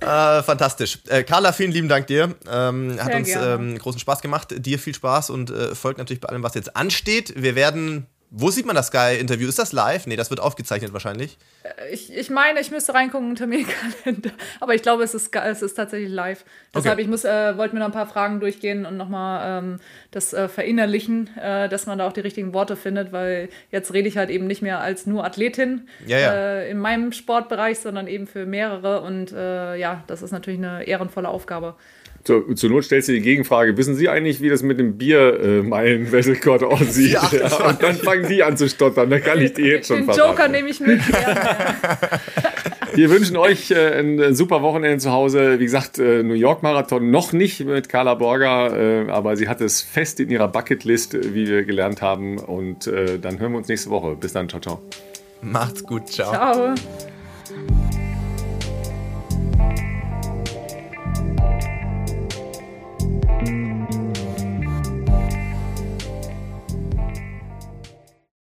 äh, fantastisch. Äh, Carla, vielen lieben Dank dir. Ähm, hat uns ähm, großen Spaß gemacht. Dir viel Spaß und äh, folgt natürlich bei allem, was jetzt ansteht. Wir werden wo sieht man das Sky-Interview? Ist das live? Nee, das wird aufgezeichnet wahrscheinlich. Äh, ich, ich meine, ich müsste reingucken unter Terminkalender. *laughs* Aber ich glaube, es ist, es ist tatsächlich live. Deshalb, okay. ich muss, äh, wollte mir noch ein paar Fragen durchgehen und nochmal ähm, das äh, verinnerlichen, äh, dass man da auch die richtigen Worte findet, weil jetzt rede ich halt eben nicht mehr als nur Athletin ja, ja. Äh, in meinem Sportbereich, sondern eben für mehrere. Und äh, ja, das ist natürlich eine ehrenvolle Aufgabe. Zur, zur, Not stellst du die Gegenfrage: Wissen Sie eigentlich, wie das mit dem Biermeilen-Weltrekord äh, aussieht? Ja, ja, und dann fangen die an zu stottern. Da kann ich die jetzt schon Den verraten. Joker nehme ich mit. *laughs* Wir wünschen euch äh, ein super Wochenende zu Hause. Wie gesagt, äh, New York Marathon noch nicht mit Carla Borger, äh, aber sie hat es fest in ihrer Bucketlist, wie wir gelernt haben. Und äh, dann hören wir uns nächste Woche. Bis dann, ciao, ciao. Macht's gut, ciao. Ciao.